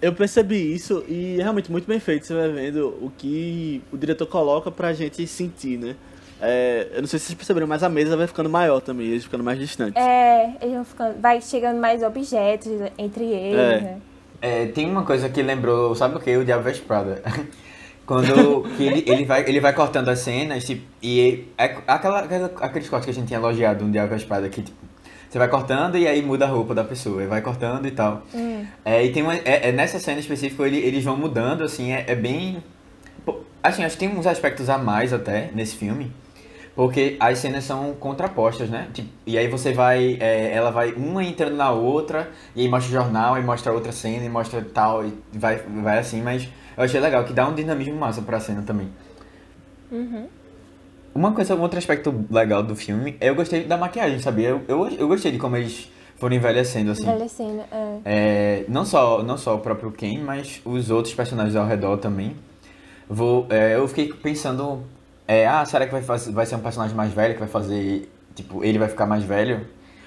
Eu percebi isso e é realmente muito bem feito. Você vai vendo o que o diretor coloca pra gente sentir, né? É, eu não sei se vocês perceberam, mas a mesa vai ficando maior também, eles ficando mais distantes. É, eles vão ficando. Vai chegando mais objetos entre eles, é. né? É, tem uma coisa que lembrou, sabe o que? O Diabo Veste Prada. Quando que ele, ele, vai, ele vai cortando as cenas, tipo, e é aquela, aquela, aqueles cortes que a gente tinha elogiado no Diabo a Espada, que tipo, você vai cortando e aí muda a roupa da pessoa, e vai cortando e tal. Hum. É, e tem uma, é, é, nessa cena específica ele, eles vão mudando, assim, é, é bem. Assim, acho que tem uns aspectos a mais até nesse filme. Porque as cenas são contrapostas, né? Tipo, e aí você vai. É, ela vai uma entrando na outra, e aí mostra o jornal, e mostra outra cena, e mostra tal, e vai, vai assim, mas eu achei legal, que dá um dinamismo massa pra cena também. Uhum. Uma coisa, um outro aspecto legal do filme, eu gostei da maquiagem, sabia? Eu, eu, eu gostei de como eles foram envelhecendo, assim. Envelhecendo, é. é não, só, não só o próprio Ken, mas os outros personagens ao redor também. Vou, é, eu fiquei pensando é, ah, será que vai, fazer, vai ser um personagem mais velho que vai fazer, tipo, ele vai ficar mais velho?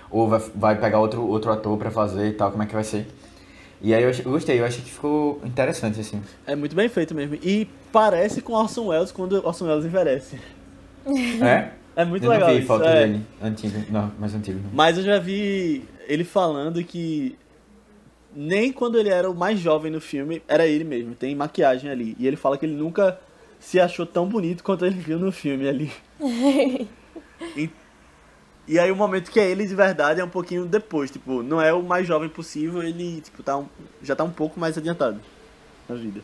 Ou vai, vai pegar outro, outro ator pra fazer e tal, como é que vai ser? E aí eu, eu gostei, eu achei que ficou interessante, assim. É muito bem feito mesmo. E parece com Orson Welles quando Orson Welles envelhece. É? É muito eu legal não vi isso. foto é. dele, antigo, não, mais antigo. Mas eu já vi ele falando que nem quando ele era o mais jovem no filme, era ele mesmo, tem maquiagem ali. E ele fala que ele nunca se achou tão bonito quanto ele viu no filme ali. e, e aí o momento que é ele de verdade é um pouquinho depois, tipo, não é o mais jovem possível, ele tipo, tá um- já tá um pouco mais adiantado na vida.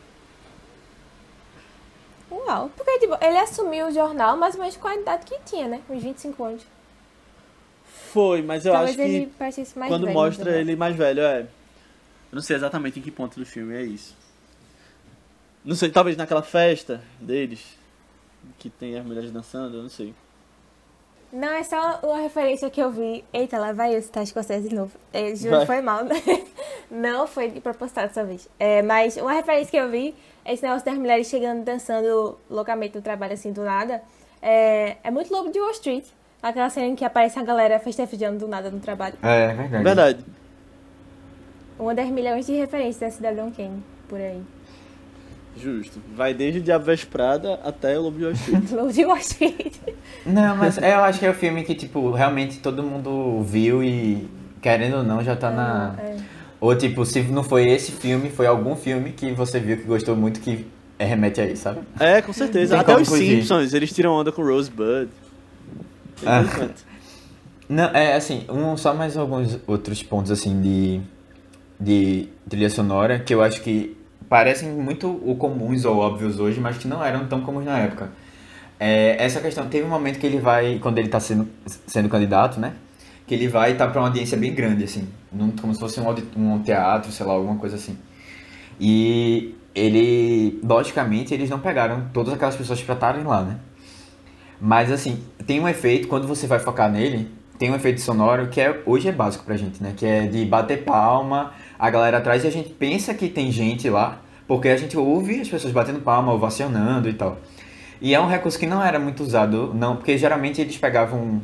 Uau. Porque, tipo, ele assumiu o jornal mais ou menos com a idade que tinha, né? Uns 25 anos. Foi, mas eu Talvez acho que ele parecesse mais quando mostra né? ele mais velho, é. Eu não sei exatamente em que ponto do filme é isso. Não sei, talvez naquela festa deles, que tem as mulheres dançando, eu não sei. Não, é só uma referência que eu vi. Eita, lá vai eu citar escocese de novo. É, juro, Vai. foi mal. né? Não foi de propositado dessa vez. É, mas uma referência que eu vi é esse negócio das mulheres chegando dançando loucamente no trabalho assim do nada. É, é muito Lobo de Wall Street. Aquela cena em que aparece a galera festejando do nada no trabalho. É, é verdade. Verdade. Uma das milhões de referências da Cidadão Kane, por aí. Justo. Vai desde o Diabo Veste Prada até o Lobo de Wall Street. Lobo de Wall Street. Não, mas eu acho que é o filme que, tipo, realmente todo mundo viu e, querendo ou não, já tá na... É. Ou, tipo, se não foi esse filme, foi algum filme que você viu que gostou muito que remete a isso, sabe? é, com certeza. Até os fugir. Simpsons, eles tiram onda com Rosebud. Tem Ah. Não, é assim, um, só mais alguns outros pontos, assim, de, de trilha sonora que eu acho que parecem muito comuns ou óbvios hoje, mas que não eram tão comuns na época. É, essa questão, teve um momento que ele vai, quando ele tá sendo, sendo candidato, né? Que ele vai estar tá pra uma audiência bem grande, assim, num- como se fosse um, um teatro, sei lá, alguma coisa assim. E ele, logicamente, eles não pegaram todas aquelas pessoas pra estarem lá, né? Mas assim, tem um efeito, quando você vai focar nele, tem um efeito sonoro que é, hoje é básico pra gente, né? Que é de bater palma, a galera atrás e a gente pensa que tem gente lá, porque a gente ouve as pessoas batendo palma, ovacionando e tal. E é um recurso que não era muito usado, não, porque geralmente eles pegavam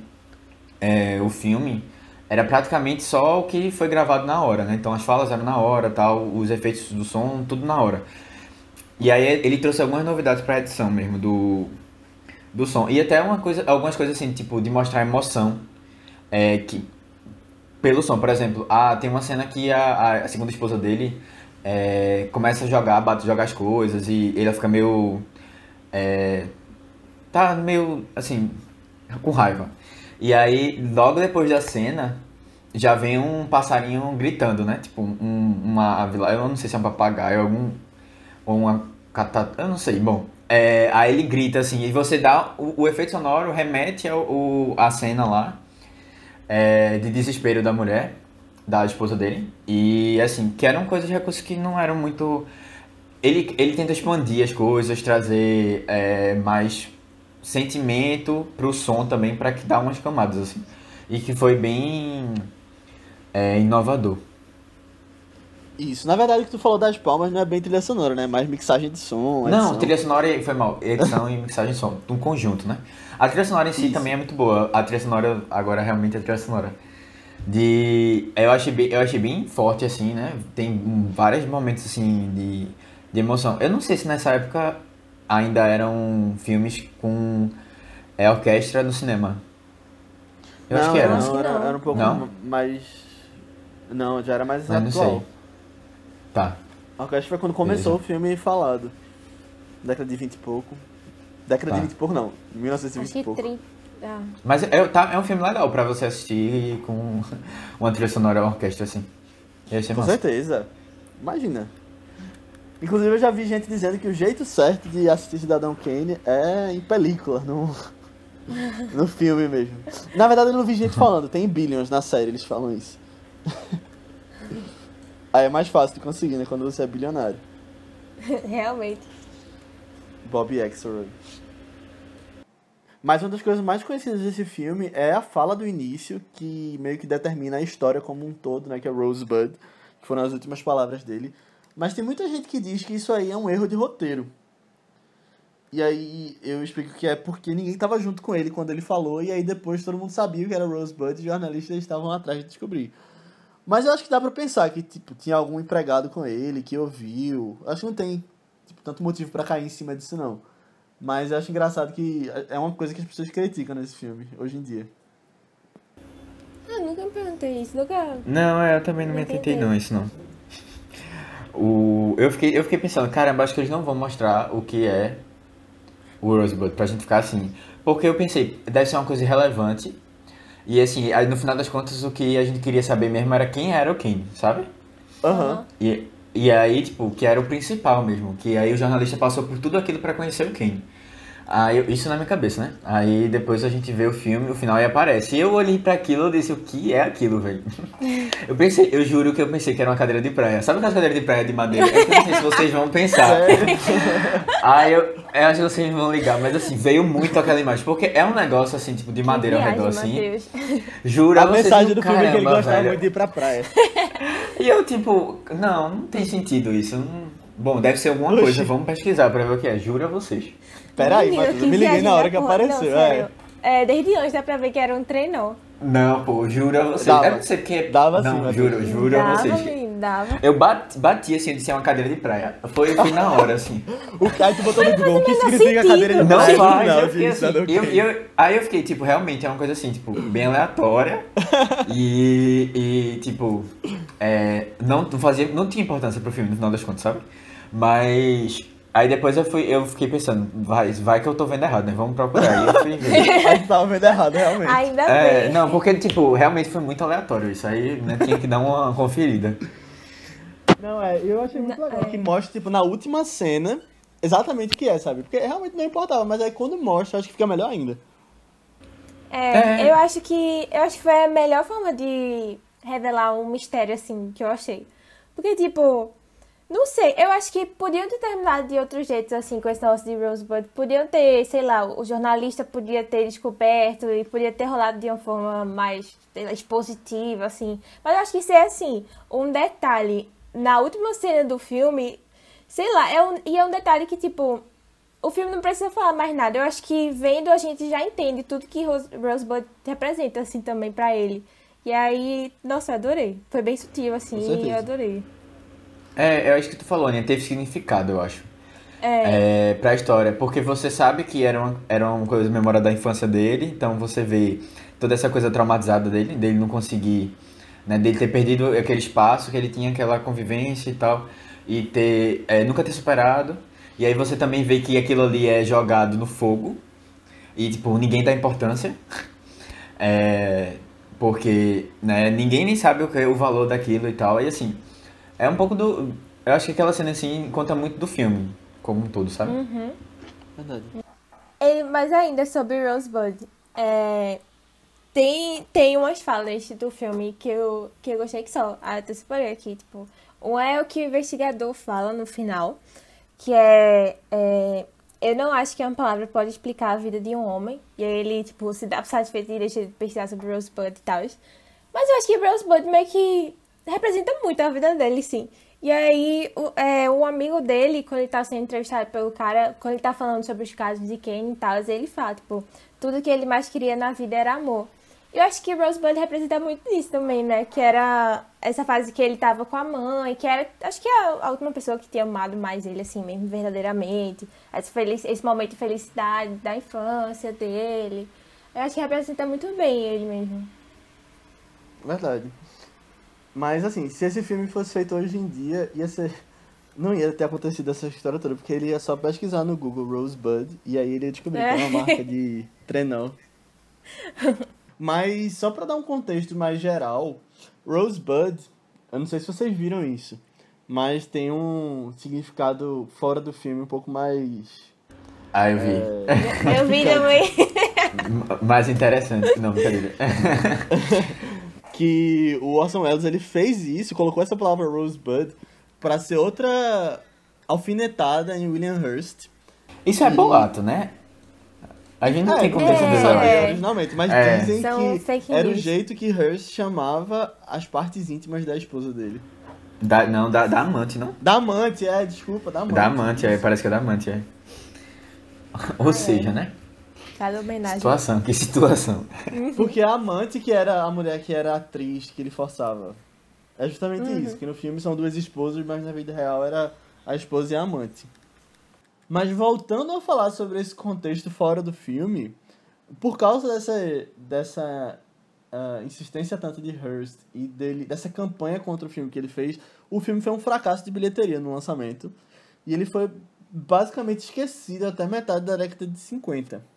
é, o filme, era praticamente só o que foi gravado na hora, né? Então as falas eram na hora, tal, os efeitos do som, tudo na hora. E aí ele trouxe algumas novidades pra edição mesmo do, do som. E até uma coisa, algumas coisas assim, tipo, de mostrar emoção. É, que, pelo som, por exemplo, ah, tem uma cena que a, a segunda esposa dele é, começa a jogar, bate, jogar as coisas e ele fica meio. É, tá meio assim, com raiva. E aí, logo depois da cena, já vem um passarinho gritando, né? Tipo, um, uma ave eu não sei se é um papagaio, algum. Ou uma catata, eu não sei, bom. É, aí ele grita assim, e você dá. O, o efeito sonoro remete ao, a cena lá é, de desespero da mulher, da esposa dele. E assim, que eram coisas, recursos que não eram muito. Ele, ele tenta expandir as coisas, trazer é, mais sentimento pro som também, para que dá umas camadas assim. E que foi bem é, inovador. Isso. Na verdade, o que tu falou das palmas não é bem trilha sonora, né? É mais mixagem de som. Não, edição. trilha sonora foi mal. Edição e mixagem de som. Um conjunto, né? A trilha sonora em si Isso. também é muito boa. A trilha sonora, agora realmente a trilha sonora. De. Eu achei bem, eu achei bem forte, assim, né? Tem vários momentos, assim, de, de emoção. Eu não sei se nessa época ainda eram filmes com é, orquestra no cinema. Eu acho Não, que era. Não, Acho que era, não. era um pouco Não? mais. Não, já era mais Mas não atual. sei. Tá. A orquestra foi quando começou Beleza. o filme falado. Década de 20 e pouco. Década Tá. de 20 e pouco, não. Acho 1920 e que pouco. 30. Ah, Mas é, tá, é um filme legal pra você assistir com uma trilha sonora orquestra, assim. Ia ser Com massa. certeza. Imagina. Inclusive eu já vi gente dizendo que o jeito certo de assistir Cidadão Kane é em película, no, no filme mesmo. Na verdade eu não vi gente falando, tem em Billions na série, eles falam isso. Aí é mais fácil de conseguir, né? Quando você é bilionário. realmente. Bob Axelrod. Mas uma das coisas mais conhecidas desse filme é a fala do início, que meio que determina a história como um todo, né? Que é Rosebud, que foram as últimas palavras dele. Mas tem muita gente que diz que isso aí é um erro de roteiro. E aí eu explico que é porque ninguém tava junto com ele quando ele falou, e aí depois todo mundo sabia que era Rosebud e jornalistas estavam atrás de descobrir. Mas eu acho que dá pra pensar que, tipo, tinha algum empregado com ele, que ouviu. Acho que não tem tipo, tanto motivo para cair em cima disso, não. Mas eu acho engraçado que é uma coisa que as pessoas criticam nesse filme, hoje em dia. Ah, nunca me perguntei isso, nunca. Não, é, eu também não me atentei não, isso não. O, eu, fiquei, eu fiquei pensando, caramba, acho que eles não vão mostrar o que é o Rosebud pra gente ficar assim. Porque eu pensei, deve ser uma coisa irrelevante. E assim, aí no final das contas o que a gente queria saber mesmo era quem era o Kane, sabe? Aham. E, e aí, tipo, que era o principal mesmo. Que aí o jornalista passou por tudo aquilo pra conhecer o Kane. Aí, eu- isso na minha cabeça, né? Aí depois a gente vê o filme, o final e aparece. E eu olhei pra aquilo e disse, o que é aquilo, velho? Eu pensei, eu juro que eu pensei que era uma cadeira de praia. Sabe aquelas cadeiras de praia de madeira? Eu não sei se vocês vão pensar. Aí eu, eu acho que vocês vão ligar, mas assim, veio muito aquela imagem. Porque é um negócio assim, tipo, de madeira ao redor, assim. Juro A vocês, mensagem do filme é que ele gostava velho. muito de ir pra praia. E eu, tipo, não, não tem sentido isso. não- Bom, deve ser alguma Oxi. coisa, vamos pesquisar pra ver o que é. Juro a vocês. Pera aí, Menino, Matheus, eu me liguei na hora que porra. apareceu. Não, é. sério. É, desde antes dá pra ver que era um trenó. Não, pô, juro a vocês. Dava. Eu não sei porque. Dava sim, Não, juro, juro a dava, vocês. menino, dava. Eu bati, bati assim, eu disse é uma cadeira de praia. Foi, foi na hora, assim. O aí tu botou no Google, o que não significa a cadeira de. Não praia? faz, Não, eu fiquei gente, assim. Eu, eu- aí eu fiquei, tipo, realmente é uma coisa assim, tipo, bem aleatória. e, e tipo, é, não, não fazia, não tinha importância pro filme, no final das contas, sabe? Mas. Aí depois eu fui, eu fiquei pensando, vai, vai que eu tô vendo errado, né? Vamos procurar. E eu fui ver. Aí tava vendo errado, realmente. Ainda É, bem. não, porque, tipo, realmente foi muito aleatório isso. Aí, né, tinha que dar uma conferida. Não, é, eu achei muito legal. é. Que mostra, tipo, na última cena, exatamente o que é, sabe? Porque realmente não importava, mas aí quando mostra, eu acho que fica melhor ainda. É, É. eu acho que eu acho que foi a melhor forma de revelar um mistério assim que eu achei. Porque tipo, não sei, eu acho que podiam ter terminado de outros jeitos assim com esse negócio de Rosebud. Podiam ter, sei lá, o jornalista podia ter descoberto e podia ter rolado de uma forma mais lá, expositiva assim. Mas eu acho que isso é assim, um detalhe na última cena do filme, sei lá, é um, e é um detalhe que tipo o filme não precisa falar mais nada. Eu acho que vendo a gente já entende tudo que Rose, Rosebud representa, assim, também pra ele. E aí, nossa, eu adorei. Foi bem sutil, assim, e eu adorei. É, eu acho que tu falou, né? Teve significado, eu acho. É, É, pra história. Porque você sabe que era uma, era uma coisa memória da infância dele, então você vê toda essa coisa traumatizada dele, dele não conseguir, né? Dele ter perdido aquele espaço que ele tinha, aquela convivência e tal, e ter, é, nunca ter superado. E aí você também vê que aquilo ali é jogado no fogo, e tipo, ninguém dá importância. É, porque, né, ninguém nem sabe o, que, o valor daquilo e tal, e assim, é um pouco do. Eu acho que aquela cena assim conta muito do filme, como um todo, sabe? Verdade. ele- mas ainda sobre Rosebud, é, tem, tem umas falas do filme que eu, que eu gostei que só. Ah, eu separei aqui, tipo. Um é o que o investigador fala no final, que é, é, Eu não acho que uma palavra pode explicar a vida de um homem. E aí ele, tipo, se dá satisfeito e deixa de pesquisar sobre Rosebud e tal. Mas eu acho que Rosebud meio que representa muito a vida dele, sim. E aí, o, é, o amigo dele, quando ele tá sendo entrevistado pelo cara, quando ele tá falando sobre os casos de Kane e tal, ele fala, tipo, tudo que ele mais queria na vida era amor. Eu acho que Rosebud representa muito isso também, né? Que era essa fase que ele tava com a mãe, que era, acho que a, a última pessoa que tinha amado mais ele, assim mesmo, verdadeiramente. Esse, feliz, esse momento de felicidade da infância dele. Eu acho que representa muito bem ele mesmo. Verdade. Mas assim, se esse filme fosse feito hoje em dia, ia ser. Não ia ter acontecido essa história toda, porque ele ia só pesquisar no Google Rosebud e aí ele ia descobrir que é uma marca de trenó. Mas só pra dar um contexto mais geral, Rosebud, eu não sei se vocês viram isso, mas tem um significado fora do filme um pouco mais. Ah, eu vi. Eu vi também. Mais interessante. Não, brincadeira. Que o Orson Welles ele fez isso, colocou essa palavra Rosebud pra ser outra alfinetada em William Hurst. Isso é boato, né? A gente não tem como ter é. sabe, É. originalmente, mas É. dizem São que era o jeito que Hurst chamava as partes íntimas da esposa dele. Da, não, da, da amante, não? Da amante, é, desculpa, da amante. Da amante, é, parece que é da amante, é. Ou seja, né? Cada homenagem. Situação, que situação. Porque a amante que era a mulher que era a atriz que ele forçava. É justamente isso, que no filme são duas esposas, mas na vida real era a esposa e a amante. Mas voltando a falar sobre esse contexto fora do filme, por causa dessa, dessa ah, insistência tanto de Hearst e dele, dessa campanha contra o filme que ele fez, o filme foi um fracasso de bilheteria no lançamento. E ele foi basicamente esquecido até metade da década de 50.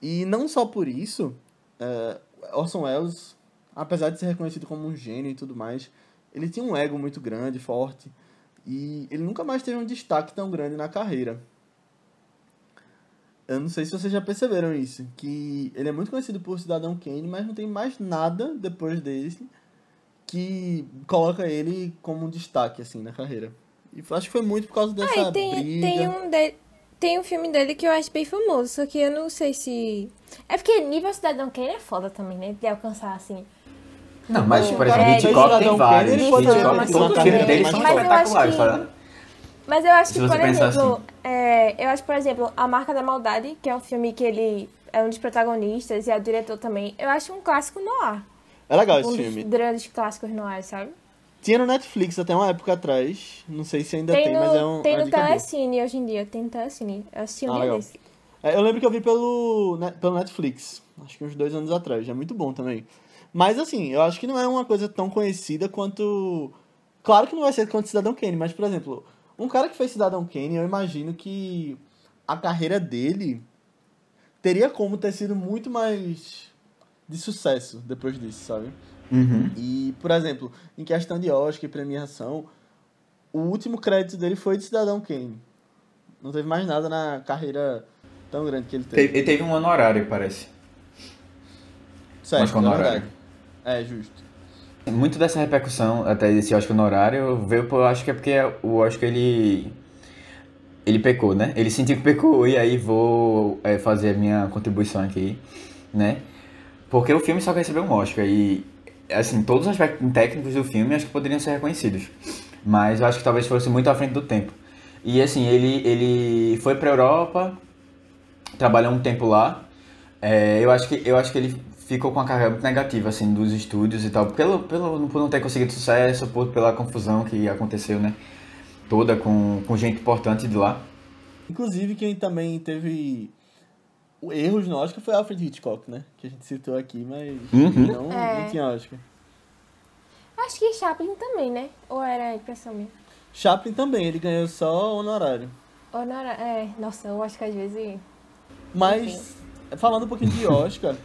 E não só por isso, eh, Orson Welles, apesar de ser reconhecido como um gênio e tudo mais, ele tinha um ego muito grande, forte, e ele nunca mais teve um destaque tão grande na carreira. Eu não sei se vocês já perceberam isso, que ele é muito conhecido por Cidadão Kane, mas não tem mais nada depois dele que coloca ele como um destaque assim na carreira. E acho que foi muito por causa dessa Ah, e tem, briga. tem, um de, tem um filme dele que eu acho bem famoso, só que eu não sei se. É porque nível Cidadão Kane é foda também, né? De alcançar assim. Não, mas, por É, exemplo, é, Hitchcock tem vários. Hitchcock, todos os filmes dele são Mas eu acho espetaculares? Mas eu acho que, por exemplo, assim. é, eu acho, por exemplo, A Marca da Maldade, que é um filme que ele é um dos protagonistas e é o diretor também, eu acho um clássico noir. É legal esse um filme. dos grandes clássicos noir, sabe? Tinha no Netflix até uma época atrás. Não sei se ainda tem, Tem no, mas é um. tem uma no boa. Telecine hoje em dia, tem no Telecine. Eu assisti um Ah, dia desse. É, eu lembro que eu vi pelo, pelo Netflix. Acho que uns dois anos atrás. É muito bom também. Mas assim, eu acho que não é uma coisa tão conhecida quanto. Claro que não vai ser quanto Cidadão Kane, mas, por exemplo, um cara que fez Cidadão Kane, eu imagino que a carreira dele teria como ter sido muito mais de sucesso depois disso, sabe? Uhum. E, por exemplo, em questão de Oscar e premiação, o último crédito dele foi de Cidadão Kane. Não teve mais nada na carreira tão grande que ele teve. Ele teve um honorário, parece. Certo, Mas com é honorário. verdade. É, justo. Muito dessa repercussão, até desse Oscar honorário, veio por, eu acho que é porque o Oscar ele. Ele pecou, né? Ele sentiu que pecou e aí vou é, fazer a minha contribuição aqui, né? Porque o filme só recebeu um Oscar e, assim, todos os aspectos técnicos do filme acho que poderiam ser reconhecidos. Mas eu acho que talvez fosse muito à frente do tempo. E, assim, ele, ele foi pra Europa, trabalhou um tempo lá. É, eu, acho que, eu acho que ele ficou com uma carreira muito negativa, assim, dos estúdios e tal. Pelo, pelo, por não ter conseguido sucesso, por, pela confusão que aconteceu, né? Toda com, com gente importante de lá. Inclusive, quem também teve o- erros no Oscar foi Alfred Hitchcock, né? Que a gente citou aqui, mas Uhum. não, É. não tinha Oscar. Acho que Chaplin também, né? Ou era impressão minha? Chaplin também, ele ganhou só honorário. Era... É, nossa, eu acho que às vezes... Mas, falando um pouquinho de Oscar,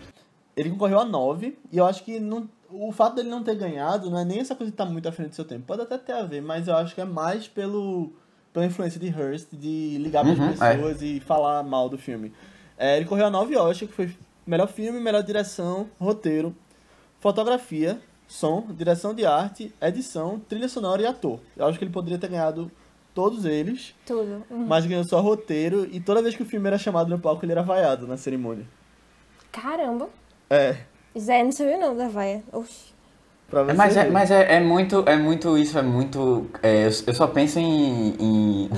ele concorreu a nove, e eu acho que não, o fato dele não ter ganhado não é nem essa coisa de estar muito à frente do seu tempo. Pode até ter a ver, mas eu acho que é mais pelo, pela influência de Hearst de ligar para Uhum, as pessoas e falar mal do filme. É, ele correu a nove Oscar, que foi melhor filme, melhor direção, roteiro, fotografia, som, direção de arte, edição, trilha sonora e ator. Eu acho que ele poderia ter ganhado todos eles, Tudo. Uhum. mas ganhou só roteiro, e toda vez que o filme era chamado no palco, ele era vaiado na cerimônia. Caramba. É, Zé, não sabia não da vaia. Oxi. Pra você Mas, é, mas é, é muito, é muito isso, é muito. é, eu, eu só penso em. em...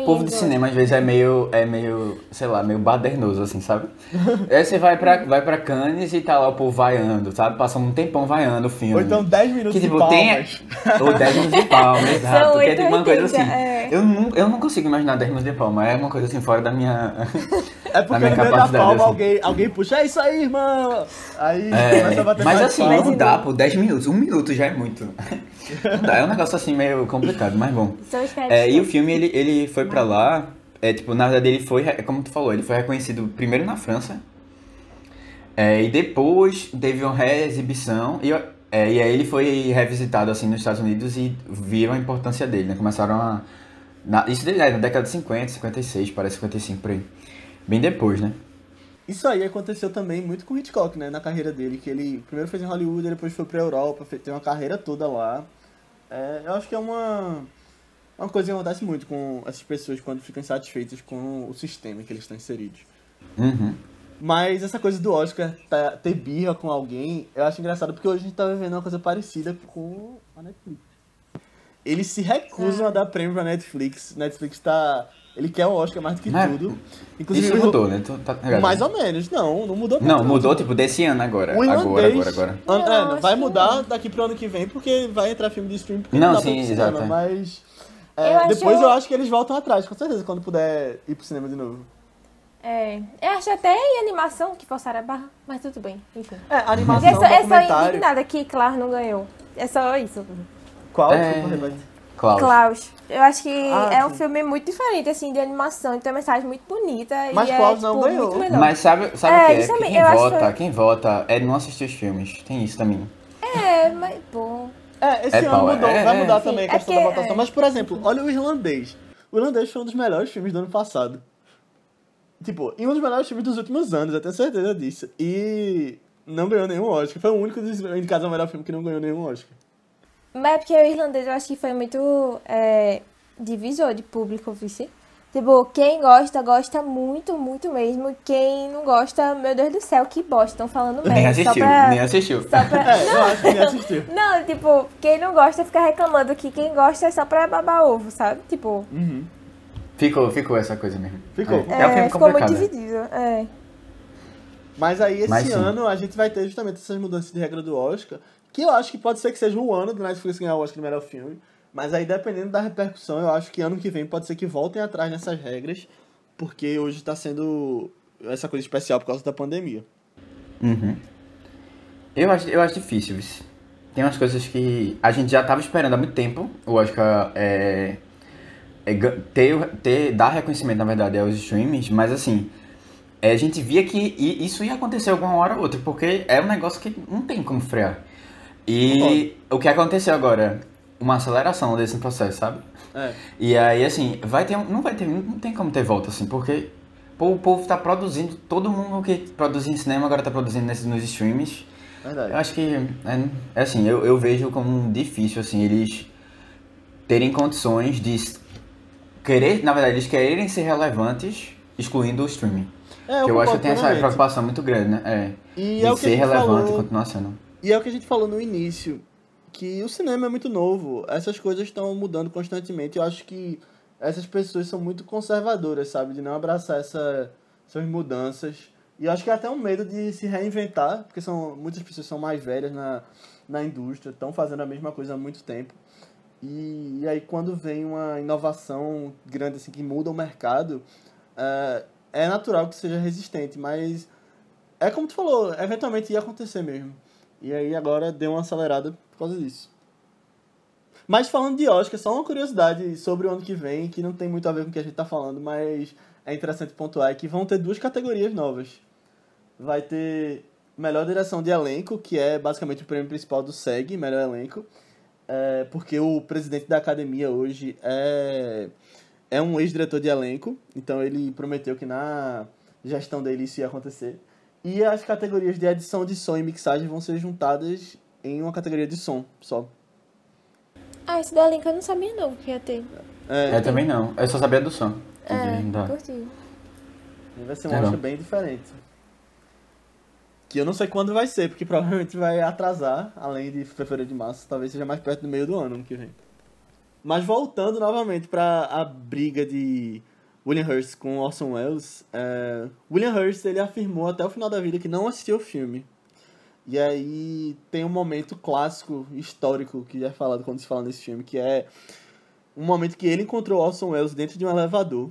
O povo de cinema às vezes é meio, é meio, sei lá, meio badernoso, assim, sabe? Aí você vai pra, vai pra Cannes e tá lá o povo vaiando, sabe? Passando um tempão vaiando o filme. Ou então 10 minutos que de tipo, palmas. tem. Ou 10 minutos de palma, exato. Que é tipo uma coisa assim. 880, é. Eu, não, eu não consigo imaginar 10 minutos de palma, é uma coisa assim fora da minha. É porque no meio da palma assim. alguém, alguém puxa, é isso aí, irmão! Aí É, começa a bater mas assim, palma. não dá, pô, 10 minutos, um minuto já é muito. Não dá, é um negócio assim meio complicado, mas bom. É, e o filme, ele, ele foi pra lá, é, tipo, na verdade ele foi, é como tu falou, ele foi reconhecido primeiro na França, é, e depois teve uma reexibição, e, é, e aí ele foi revisitado, assim, nos Estados Unidos e viram a importância dele, né, começaram a... Na, isso é na década de 50, 56, parece 55, por aí. Bem depois, né? Isso aí aconteceu também muito com o Hitchcock, né? Na carreira dele, que ele primeiro fez em Hollywood, depois foi pra Europa, fez, tem uma carreira toda lá. É, eu acho que é uma, uma coisa que acontece muito com essas pessoas quando ficam insatisfeitas com o sistema em que eles estão inseridos. Uhum. Mas essa coisa do Oscar tá- ter birra com alguém, eu acho engraçado porque hoje a gente tá vivendo uma coisa parecida com a Netflix. Eles se recusam a dar prêmio pra Netflix. Netflix tá Ele quer o Oscar mais do que Não é- tudo. Inclusive, Isso mudou, né? Tu tá? Mais ou menos. Não, não mudou Não, tanto. mudou tipo desse ano agora. O Agora, irlandês agora, agora. an- Não, é, acho vai mudar não. daqui pro ano que vem, porque vai entrar filme de stream. Não, dá sim, cinema, exato. Mas é, Eu acho- depois eu acho que eles voltam atrás, com certeza, quando puder ir pro cinema de novo. É, eu acho até em animação que forçaram a barra, mas tudo bem, enfim. É, animação, é só, é só documentário. indignada que Klaus não ganhou. É só isso. Qual? É. Desculpa. Klaus. Klaus. Eu acho que Ah, é um sim. filme muito diferente, assim, de animação. Tem uma mensagem muito bonita. Mas e é, Klaus não tipo, ganhou. Mas sabe, sabe É, o que é? Quem vota, que quem vota é não assistir os filmes. Tem isso também. É, mas bom. É, esse É, ano mudou, é, vai é. mudar também a é questão que- da votação. é. Mas, por exemplo, olha o Irlandês. O Irlandês foi um dos melhores filmes do ano passado. Tipo, e um dos melhores filmes dos últimos anos, eu tenho certeza disso. E não ganhou nenhum Oscar. Foi o único dos indicados ao melhor filme que não ganhou nenhum Oscar. Mas é porque o irlandês eu acho que foi muito é, divisor de público, vice. Tipo, quem gosta, gosta muito, muito mesmo. Quem não gosta, meu Deus do céu, que bosta, estão falando merda. Nem só assistiu, pra- nem assistiu. Só pra... É, eu acho que nem assistiu. Não, tipo, quem não gosta fica reclamando que quem gosta é só pra babar ovo, sabe? Tipo, Uhum. Ficou, ficou essa coisa mesmo. Ficou. É, é, é um filme ficou muito complicado. dividido. É. Mas aí, esse Mas ano, a gente vai ter justamente essas mudanças de regra do Oscar, que eu acho que pode ser que seja o ano do Netflix ganhar o Oscar do melhor filme. Mas aí, dependendo da repercussão, eu acho que ano que vem pode ser que voltem atrás nessas regras, porque hoje tá sendo essa coisa especial por causa da pandemia. Uhum. Eu acho, eu acho difícil, vice. Tem umas coisas que a gente já tava esperando há muito tempo. O Oscar é, é ter, ter, dar reconhecimento, na verdade, aos streams, mas assim, é, a gente via que isso ia acontecer alguma hora ou outra, porque é um negócio que não tem como frear. E o que aconteceu agora? Uma aceleração desse processo, sabe? É. E aí, assim, vai ter, não vai ter, não tem como ter volta, assim, porque pô, o povo tá produzindo, todo mundo que produzia em cinema agora tá produzindo nesses, nos streams. Verdade. Eu acho que, é, é assim, eu, eu vejo como difícil, assim, eles terem condições de querer, na verdade, eles quererem ser relevantes excluindo o streaming. É, que eu acho que tem essa preocupação muito grande, né? É, E de é ser relevante e falou, continuar sendo. E é o que a gente falou no início, que o cinema é muito novo, essas coisas estão mudando constantemente. Eu acho que essas pessoas são muito conservadoras, sabe, de não abraçar essa, essas mudanças. E eu acho que é até um medo de se reinventar, porque são muitas pessoas são mais velhas na, na indústria, estão fazendo a mesma coisa há muito tempo. E, e aí quando vem uma inovação grande assim que muda o mercado, é, é natural que seja resistente, mas é como tu falou, eventualmente ia acontecer mesmo. E aí agora deu uma acelerada por causa disso. Mas falando de Oscar, só uma curiosidade sobre o ano que vem, que não tem muito a ver com o que a gente tá falando, mas é interessante pontuar, é que vão ter duas categorias novas. Vai ter melhor direção de elenco, que é basicamente o prêmio principal do SEG, melhor elenco. É, porque o presidente da academia hoje é, é um ex-diretor de elenco, então ele prometeu que na gestão dele isso ia acontecer. E as categorias de edição de som e mixagem vão ser juntadas em uma categoria de som só. Ah, esse da Link eu não sabia não que ia ter. É, Eu também não, eu só sabia do som. É, da- curti. vai ser um Legal. Bem diferente. Que eu não sei quando vai ser, porque provavelmente vai atrasar, além de fevereiro de março, talvez seja mais perto do meio do ano, ano que vem. Mas voltando novamente para a briga de William Hurst com Orson Welles, é, William Hurst ele afirmou até o final da vida que não assistiu o filme. E aí tem um momento clássico, histórico, que é falado quando se fala nesse filme, que é um momento que ele encontrou Orson Welles dentro de um elevador,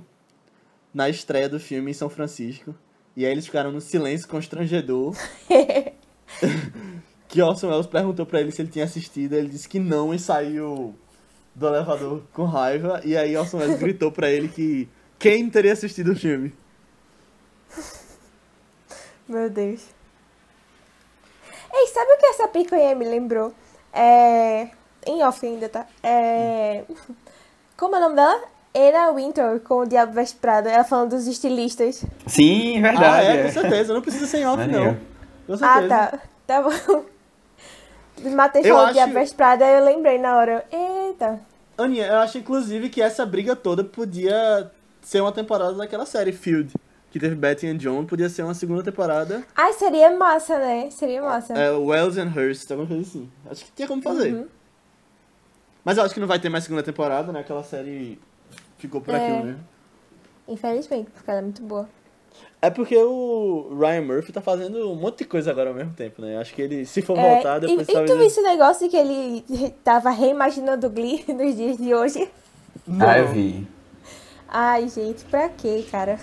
na estreia do filme em São Francisco. E aí eles ficaram no silêncio constrangedor. que Orson Welles perguntou pra ele se ele tinha assistido, ele disse que não e saiu do elevador com raiva. E aí Orson Welles gritou pra ele que quem teria assistido o filme. Meu Deus. Ei, sabe o que essa picanha me lembrou? É. Em off ainda, tá? É. Como é o nome dela? Anna Winter com o Diabo Veste Prada. Ela falando dos estilistas. Sim, ah, verdade. é, é. com certeza. Não precisa ser em off, não. Com Ah, certeza. tá. Tá bom. Matei falando acho- Diabo Veste Prada e eu lembrei na hora. Eita. Aninha, eu acho inclusive que essa briga toda podia ser uma temporada daquela série Field, que teve Betty and John, podia ser uma segunda temporada. Ai, seria massa, né? Seria massa. É, Wells and Hurst, alguma coisa assim. Acho que tinha como fazer. Uhum. Mas eu acho que não vai ter mais segunda temporada, né? Aquela série ficou por É. aquilo mesmo. Infelizmente, porque ela é muito boa. É porque o Ryan Murphy tá fazendo um monte de coisa agora ao mesmo tempo, né? Acho que ele, se for É, voltar, e, depois e talvez... tu viu esse negócio que ele tava reimaginando o Glee nos dias de hoje? Ah, eu vi. Ai, gente, pra quê, cara?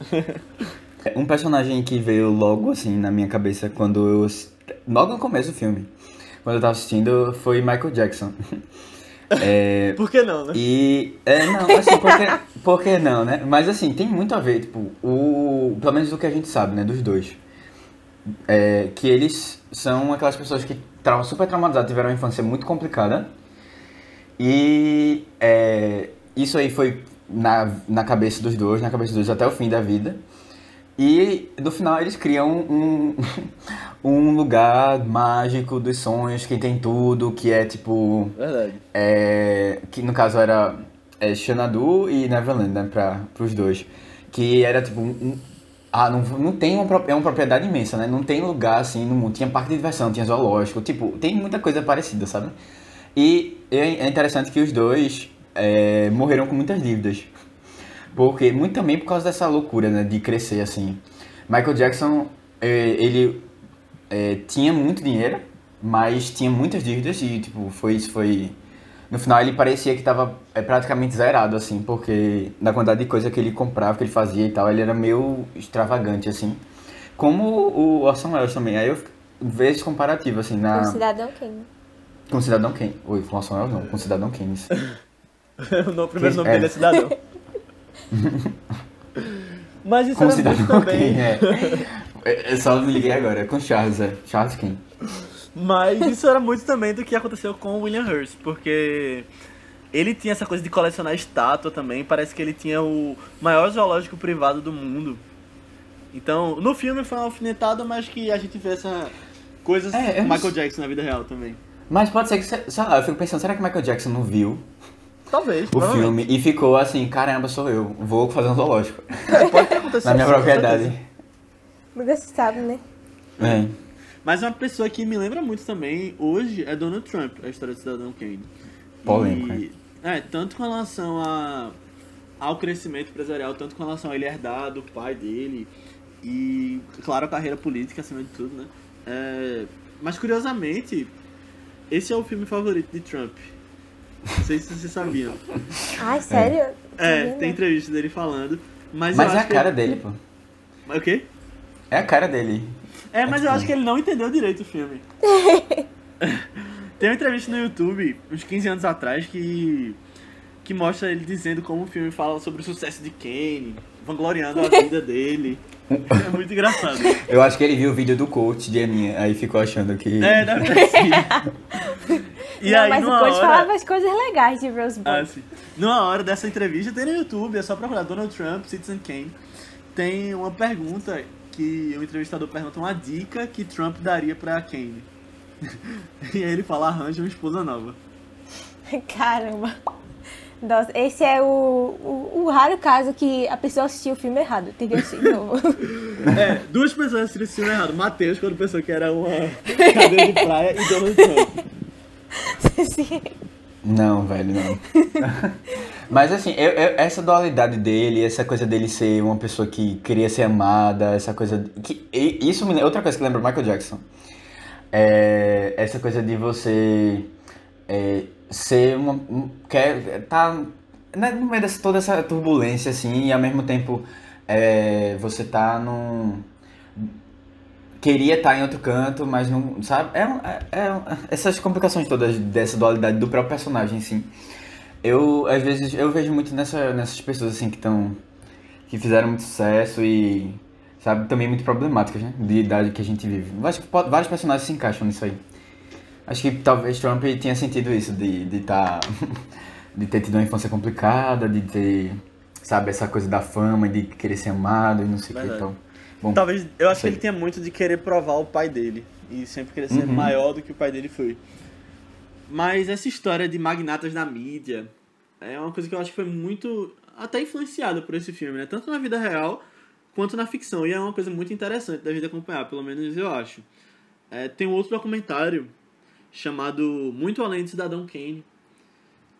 Um personagem que veio logo assim na minha cabeça quando eu. Logo no começo do filme, quando eu tava assistindo, foi Michael Jackson. É, Por que não, né? E. É, não, assim, por que, por que não, né? Mas assim, tem muito a ver, tipo, o. Pelo menos do que a gente sabe, né, dos dois. É, que eles são aquelas pessoas que estavam super traumatizadas, tiveram uma infância muito complicada. E é, isso aí foi na, na cabeça dos dois, na cabeça dos dois até o fim da vida. E no final eles criam um, um lugar mágico dos sonhos, que tem tudo, que é tipo. Verdade. É, que no caso era é, Xanadu e Neverland, né, pra, pros dois. Que era tipo um. ah, não, não tem uma, é uma propriedade imensa, né? Não tem lugar assim no mundo. Tinha parque de diversão, tinha zoológico, tipo, tem muita coisa parecida, sabe? E é é interessante que os dois é, morreram com muitas dívidas. Porque, muito também por causa dessa loucura, né, de crescer assim. Michael Jackson, é, ele é, tinha muito dinheiro, mas tinha muitas dívidas e, tipo, foi isso foi... No final ele parecia que tava é, praticamente zerado, assim, porque na quantidade de coisa que ele comprava, que ele fazia e tal, ele era meio extravagante, assim. Como o Orson Welles também. Aí eu vejo esse comparativo, assim, na... O Cidadão Kane. Com Cidadão Kane. Oi, com Orson Welles não, com Cidadão Kane. o primeiro nome É. dele é Cidadão. Mas isso Com era muito também... Kane, é. Eu só me liguei agora, com Charles, é. Charles Kane. Mas isso era muito também do que aconteceu com o William Hurst, porque ele tinha essa coisa de colecionar estátua também, parece que ele tinha o maior zoológico privado do mundo. Então, no filme foi uma alfinetada, mas que a gente vê essa coisas É, Michael. Jackson na vida real também. Mas pode ser que, sei lá, eu fico pensando, será que Michael Jackson não viu Talvez, o filme e ficou assim, caramba, sou eu, vou fazer um zoológico. Pode ter acontecido. Na minha propriedade. Nunca se sabe, né? É. Mas uma pessoa que me lembra muito também hoje é Donald Trump, a história do Cidadão Kane. Polêmico, E, é, tanto com relação a, ao crescimento empresarial, tanto com relação a ele herdar do pai dele e, claro, a carreira política acima de tudo, né? É, mas curiosamente, esse é o filme favorito de Trump. Não sei se vocês sabiam. Ai, sério? É, Sabia, tem entrevista dele falando. Mas, Mas eu é a cara ele- dele, pô. O quê? É a cara dele. É, mas eu tipo- acho que ele não entendeu direito o filme. Tem uma entrevista no YouTube, uns 15 anos atrás, que, que mostra ele dizendo como o filme fala sobre o sucesso de Kane, vangloriando a vida dele. É muito engraçado. Eu acho que ele viu o vídeo do coach de Aninha, aí ficou achando que. É, deve ter sido. E não, aí, mas o coach hora... falava as coisas legais de Rose Ah, sim. Numa hora dessa entrevista, tem no YouTube, é só procurar Donald Trump, Citizen Kane. Tem uma pergunta que o entrevistador pergunta uma dica que Trump daria pra Kane. E aí ele fala, arranja uma esposa nova. Caramba. Nossa, esse é o, o, o raro caso que a pessoa assistiu o filme errado. Assistir de novo. É, duas pessoas assistiram esse filme errado. Matheus, quando pensou que era uma cadeira de praia, e Donald Trump. Sim. Não, velho, não. Mas assim, eu- eu- essa dualidade dele, essa coisa dele ser uma pessoa que queria ser amada, essa coisa. Que, e- isso me. Outra coisa que lembra o Michael Jackson. É essa coisa de você é, ser uma. um- Quer, tá né, no meio dessa toda essa turbulência, assim, e ao mesmo tempo é, você tá num queria estar em outro canto, mas não, sabe? É, é, é essas complicações todas dessa dualidade do próprio personagem, assim. Eu, às vezes, eu vejo muito nessa, nessas pessoas, assim, que estão... que fizeram muito sucesso e, sabe, também muito problemáticas, né? De idade que a gente vive. Acho que vários personagens se encaixam nisso aí. Acho que talvez Trump tenha sentido isso, de de tá, de ter tido uma infância complicada, de ter, sabe, essa coisa da fama, de querer ser amado e não sei o que então. Bom, Talvez, eu acho que ele tinha muito de querer provar o pai dele. E sempre querer ser Uhum. maior do que o pai dele foi. Mas essa história de magnatas da mídia é uma coisa que eu acho que foi muito até influenciada por esse filme, né? Tanto na vida real quanto na ficção. E é uma coisa muito interessante da gente acompanhar, pelo menos eu acho. É, tem um outro documentário chamado Muito Além de Cidadão Kane,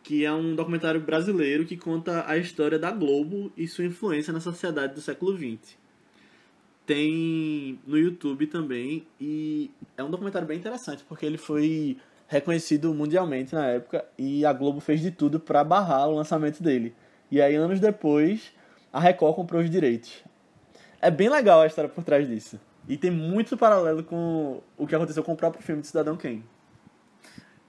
que é um documentário brasileiro que conta a história da Globo e sua influência na sociedade do século XX. Tem no YouTube também e é um documentário bem interessante porque ele foi reconhecido mundialmente na época e a Globo fez de tudo para barrar o lançamento dele. E aí anos depois a Record comprou os direitos. É bem legal a história por trás disso. E tem muito paralelo com o que aconteceu com o próprio filme de Cidadão Kane.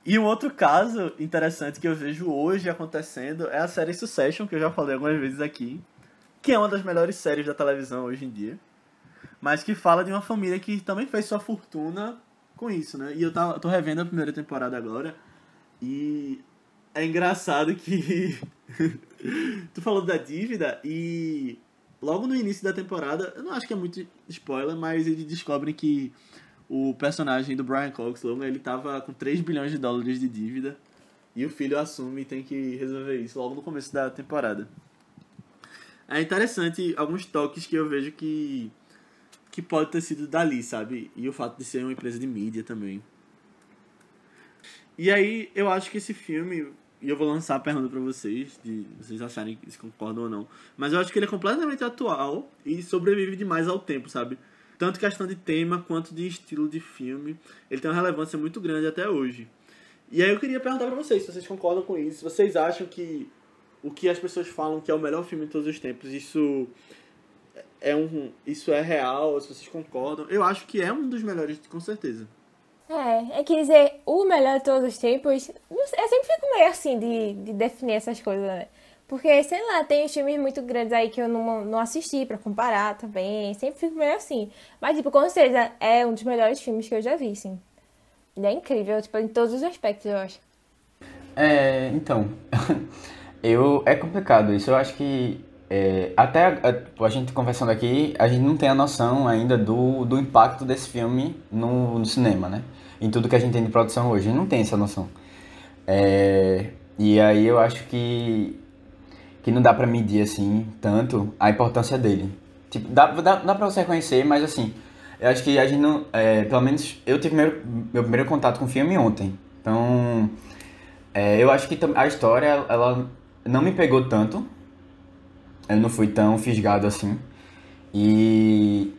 E um outro caso interessante que eu vejo hoje acontecendo é a série Succession, que eu já falei algumas vezes aqui, que é uma das melhores séries da televisão hoje em dia, mas que fala de uma família que também fez sua fortuna com isso, né? E eu tô revendo a primeira temporada agora, e é engraçado que tu falou da dívida e logo no início da temporada, eu não acho que é muito spoiler, mas eles descobrem que o personagem do Brian Cox, logo, ele tava com 3 bilhões de dólares de dívida e o filho assume e tem que resolver isso logo no começo da temporada. É interessante alguns toques que eu vejo que que pode ter sido dali, sabe? E o fato de ser uma empresa de mídia também. E aí, eu acho que esse filme e eu vou lançar a pergunta para vocês, de vocês acharem se concordam ou não. Mas eu acho que ele é completamente atual e sobrevive demais ao tempo, sabe? Tanto questão de tema quanto de estilo de filme. Ele tem uma relevância muito grande até hoje. E aí eu queria perguntar para vocês se vocês concordam com isso. Se vocês acham que o que as pessoas falam que é o melhor filme de todos os tempos, isso é um isso é real, se vocês concordam. Eu acho que é um dos melhores, com certeza. É, é que dizer o melhor de todos os tempos, eu sempre fico meio assim de, de definir essas coisas, né? Porque, sei lá, tem filmes muito grandes aí que eu não, não assisti pra comparar também. Sempre fico meio assim. Mas, tipo, com certeza é um dos melhores filmes que eu já vi, sim. Ele é incrível, tipo, em todos os aspectos, eu acho. É, então. eu, é complicado isso. Eu acho que. É, até a, a, gente conversando aqui, a gente não tem a noção ainda do, do impacto desse filme no, no cinema, né? em tudo que a gente tem de produção hoje. Não tem essa noção. É, e aí eu acho que, que não dá pra medir, assim, tanto a importância dele. Tipo, dá, dá, dá pra você reconhecer, mas assim, eu acho que a gente não... É, pelo menos eu tive meu, meu primeiro contato com o filme ontem. Então, é, eu acho que a história, ela não me pegou tanto. Eu não fui tão fisgado assim. E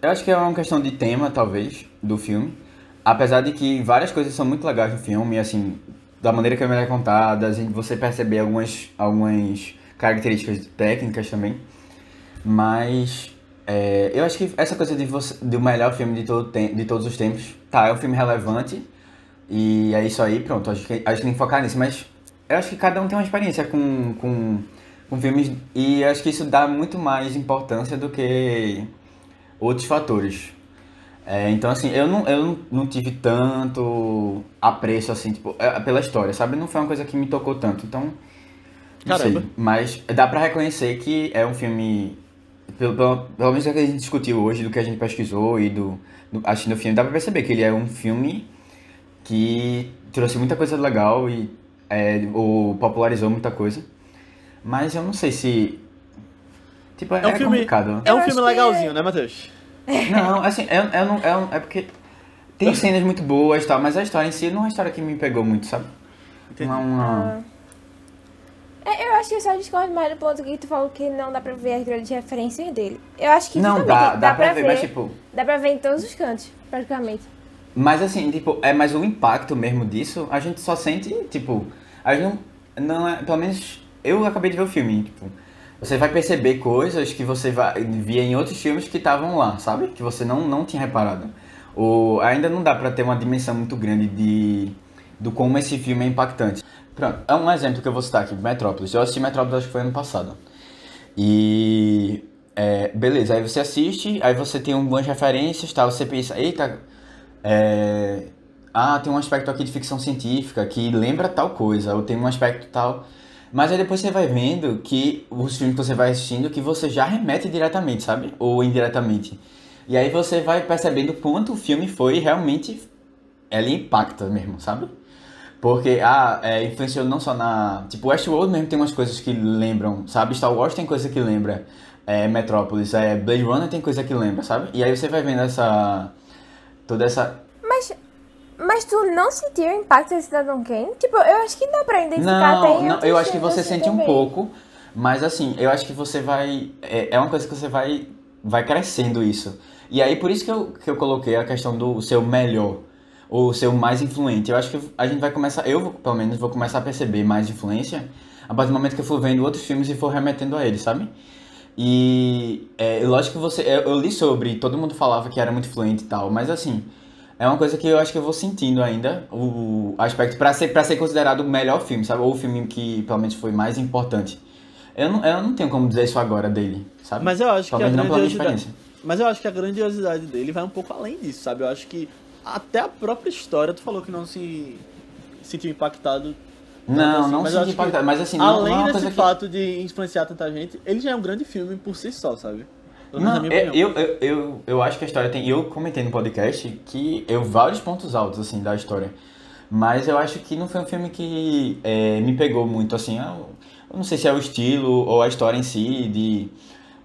eu acho que é uma questão de tema, talvez, do filme. Apesar de que várias coisas são muito legais no filme, assim, da maneira que a mulher é contada, você perceber algumas, algumas características técnicas também. Mas é, eu acho que essa coisa de você, do melhor filme de, todo, de todos os tempos, tá, é um filme relevante. E é isso aí, pronto, acho que a gente tem que focar nisso. Mas eu acho que cada um tem uma experiência com, com, com filmes e acho que isso dá muito mais importância do que outros fatores. É, então, assim, eu não, eu não tive tanto apreço, assim, tipo, é, pela história, sabe? Não foi uma coisa que me tocou tanto, então... Não Caramba. sei, mas dá pra reconhecer que é um filme... Pelo, pelo, pelo menos do que a gente discutiu hoje, do que a gente pesquisou e do, do assistindo o filme, dá pra perceber que ele é um filme que trouxe muita coisa legal e é, ou popularizou muita coisa. Mas eu não sei se... Tipo, é, é um filme, complicado. É um filme legalzinho, né, Matheus? Não, assim, é, é, não, é, é porque tem cenas muito boas e tal, mas a história em si não é uma história que me pegou muito, sabe? Entendi. Uma, uma... É, eu acho que eu só discordo mais do ponto que tu falou que não dá pra ver as grandes referências dele. Eu acho que não dá, dá, dá pra, pra ver, ver, mas tipo. Dá pra ver em todos os cantos, praticamente. Mas assim, tipo, é mais o impacto mesmo disso, a gente só sente, tipo, a gente não, não é, pelo menos eu acabei de ver o filme, tipo, você vai perceber coisas que você vai, via em outros filmes que estavam lá, sabe? Que você não, não tinha reparado. Ou ainda não dá para ter uma dimensão muito grande de do como esse filme é impactante. Pronto, é um exemplo que eu vou citar aqui, Metrópolis. Eu assisti Metrópolis acho que foi ano passado. E é, beleza, aí você assiste, aí você tem algumas referências, tal, você pensa, eita, é, ah, tem um aspecto aqui de ficção científica que lembra tal coisa, ou tem um aspecto tal. Mas aí depois você vai vendo que os filmes que você vai assistindo que você já remete diretamente, sabe? Ou indiretamente. E aí você vai percebendo quanto o filme foi realmente. Ele impacta mesmo, sabe? Porque ah, é, influenciou não só na. Tipo, Westworld mesmo tem umas coisas que lembram, sabe? Star Wars tem coisa que lembra. É, Metrópolis, é, Blade Runner tem coisa que lembra, sabe? E aí você vai vendo essa. toda essa. Mas Mas tu não sentiu o impacto de Cidadão Kane? Tipo, eu acho que dá pra identificar Não, tem não eu acho que você sente um também. pouco, mas assim, eu acho que você vai. É, é uma coisa que você vai, vai crescendo isso. E aí, por isso que eu, que eu coloquei a questão do seu melhor, ou seu mais influente. Eu acho que a gente vai começar, eu pelo menos vou começar a perceber mais influência a partir do momento que eu for vendo outros filmes e for remetendo a eles, sabe? E é, lógico que você. Eu, eu li sobre, todo mundo falava que era muito influente e tal, mas assim. É uma coisa que eu acho que eu vou sentindo ainda, o aspecto pra ser, pra ser considerado o melhor filme, sabe? Ou o filme que pelo menos foi mais importante. Eu não, eu não tenho como dizer isso agora dele, sabe? Mas eu acho que a Talvez não pela experiência. Mas eu acho que a grandiosidade dele vai um pouco além disso, sabe? Eu acho que até a própria história, tu falou que não se sentiu impactado. Não, assim, não se que impactado, mas assim, não, Além não é desse que... fato de influenciar tanta gente, ele já é um grande filme por si só, sabe? Não, minha eu, eu, eu, eu, acho que a história tem. Eu comentei no podcast que eu vários pontos altos assim da história. Mas eu acho que não foi um filme que é, me pegou muito assim. Eu, eu não sei se é o estilo ou a história em si, de.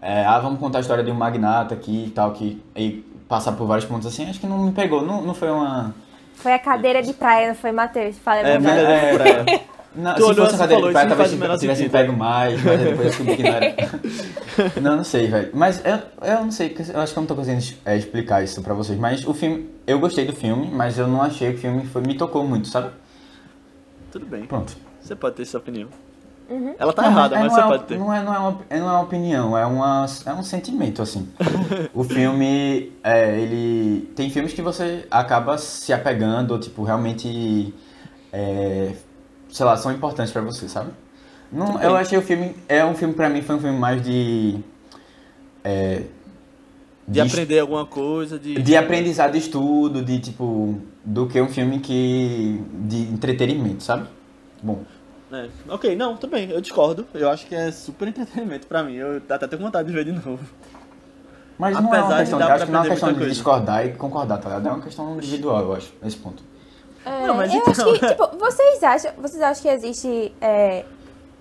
é, ah, vamos contar a história de um magnata aqui e tal, que. E passar por vários pontos assim, acho que não me pegou. Não, não foi uma. Foi a cadeira de praia, não foi, Matheus? Fala a É, É, é. Não, Tu se olhou fosse a cadeira falou, de praia, talvez tivesse sentido. pego mais, mas depois eu descobri que não era. não, não sei, velho. Mas eu, eu não sei, eu acho que eu não tô conseguindo é, explicar isso pra vocês. Mas o filme, eu gostei do filme, mas eu não achei que o filme foi, me tocou muito, sabe? Tudo bem. Pronto. Você pode ter sua opinião. Ela tá Não, errada, é- mas não você é, pode ter. Não é, não, é uma, é- não é uma opinião, é, uma, é um sentimento, assim. o filme, é, ele... Tem filmes que você acaba se apegando, ou, tipo, realmente, é, sei lá, são importantes pra você, sabe? Não, eu achei o filme... É um filme, pra mim, foi um filme mais de... é, De aprender alguma coisa, de... de aprendizado, estudo, de, tipo... Do que um filme que... De entretenimento, sabe? Bom, É, ok, não, tudo bem, eu discordo. Eu acho que é super entretenimento pra mim. Eu até tenho vontade de ver de novo. Mas não é Apesar uma de questão, pra acho que não é uma questão de discordar e concordar, tá ligado? É uma questão individual, eu acho, nesse ponto. É, Não, mas eu então- acho que, tipo, vocês acham, vocês acham que existe é,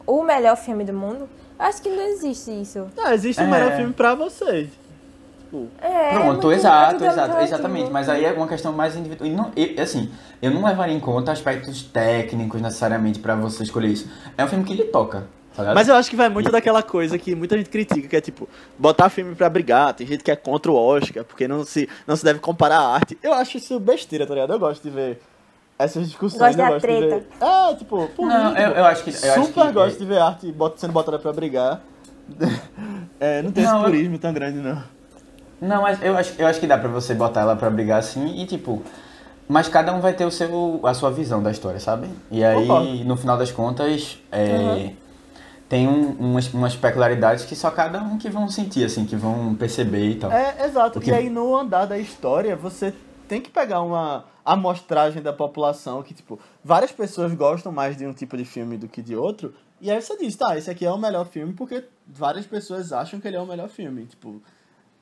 o melhor filme do mundo? Eu acho que não existe isso. Ah, existe um É. melhor filme pra você. Tipo, É, Pronto, muito- exato, exato, exatamente. Mas aí é uma questão mais individual. E não, e, assim, eu não levaria em conta aspectos técnicos necessariamente pra você escolher isso. É um filme que lhe toca, tá ligado? Mas eu acho que vai muito daquela coisa que muita gente critica, que é tipo, botar filme pra brigar, tem gente que é contra o Oscar, porque não se, não se deve comparar a arte. Eu acho isso besteira, tá ligado? Eu gosto de ver essas discussões. Gosta eu da gosto de treta. ver. É, tipo, por Não, mim, eu- eu acho que- eu acho super que- gosto de ver arte bot- sendo botada pra brigar. É, não tem Não, esse eu- purismo tão grande, não. Não, mas eu acho, eu acho que dá pra você botar ela pra brigar assim e tipo. Mas cada um vai ter o seu, a sua visão da história, sabe? E aí, Concordo. no final das contas, é, Uhum. tem um, umas, umas peculiaridades que só cada um que vão sentir, assim, que vão perceber e tal. É, exato. O que- E aí no andar da história, você tem que pegar uma amostragem da população que, tipo, várias pessoas gostam mais de um tipo de filme do que de outro. E aí você diz, tá, esse aqui é o melhor filme porque várias pessoas acham que ele é o melhor filme. Tipo,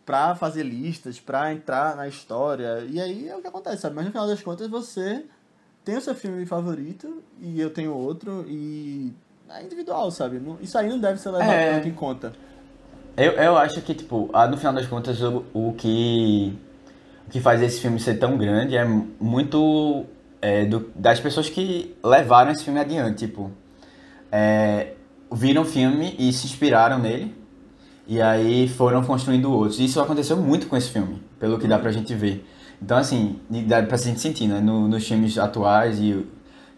pra fazer listas, pra entrar na história. E aí é o que acontece, sabe? Mas no final das contas você tem o seu filme favorito e eu tenho outro e é individual, sabe? Isso aí não deve ser levado É. tanto em conta. Eu, eu acho que, tipo, no final das contas, o, o que que faz esse filme ser tão grande é muito é, do- das pessoas que levaram esse filme adiante, tipo, é, viram o filme e se inspiraram nele, e aí foram construindo outros. Isso aconteceu muito com esse filme, pelo que dá pra gente ver. Então, assim, dá pra gente sentir, né, no- nos filmes atuais, e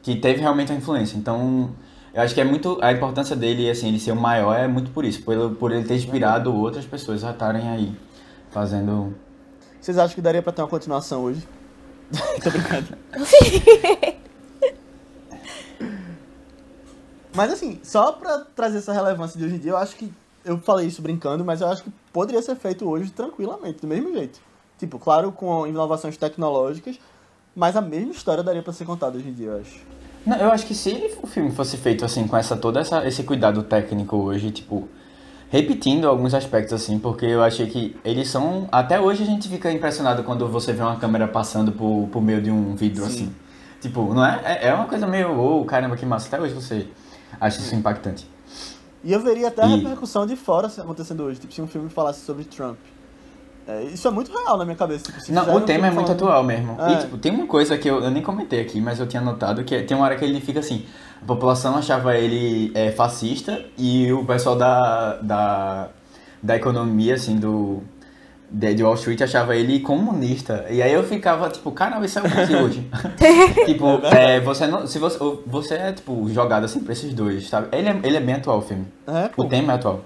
que teve realmente uma influência. Então, eu acho que é muito. A importância dele, assim, ele ser o maior é muito por isso, por, por ele ter inspirado outras pessoas a estarem aí fazendo. Vocês acham que daria pra ter uma continuação hoje? Tô brincando. mas assim, só pra trazer essa relevância de hoje em dia, eu acho que. Eu falei isso brincando, mas eu acho que poderia ser feito hoje tranquilamente, do mesmo jeito. Tipo, claro, com inovações tecnológicas, mas a mesma história daria pra ser contada hoje em dia, eu acho. Não, eu acho que se o filme fosse feito assim, com essa todo essa, esse cuidado técnico hoje, tipo, repetindo alguns aspectos assim, porque eu achei que eles são. Até hoje a gente fica impressionado quando você vê uma câmera passando por, por meio de um vidro Sim. assim. Tipo, não é? É, é uma coisa meio, oh, caramba, que massa. Até hoje você acha isso impactante. E eu veria até a E- repercussão de fora acontecendo hoje. Tipo, se um filme falasse sobre Trump. É, isso é muito real na minha cabeça. Tipo, se Não, o tema é muito falando- atual mesmo. É. E, tipo, tem uma coisa que eu, eu nem comentei aqui, mas eu tinha notado, que é- tem uma hora que ele fica assim, a população achava ele é, fascista e o pessoal da, da, da economia, assim, do, de, de Wall Street achava ele comunista. E aí eu ficava, tipo, caramba, isso é o Brasil hoje. tipo, é, você não, se você, você é, tipo, jogado assim pra esses dois, sabe? Ele é, ele é bem atual o filme. É. O tema é atual.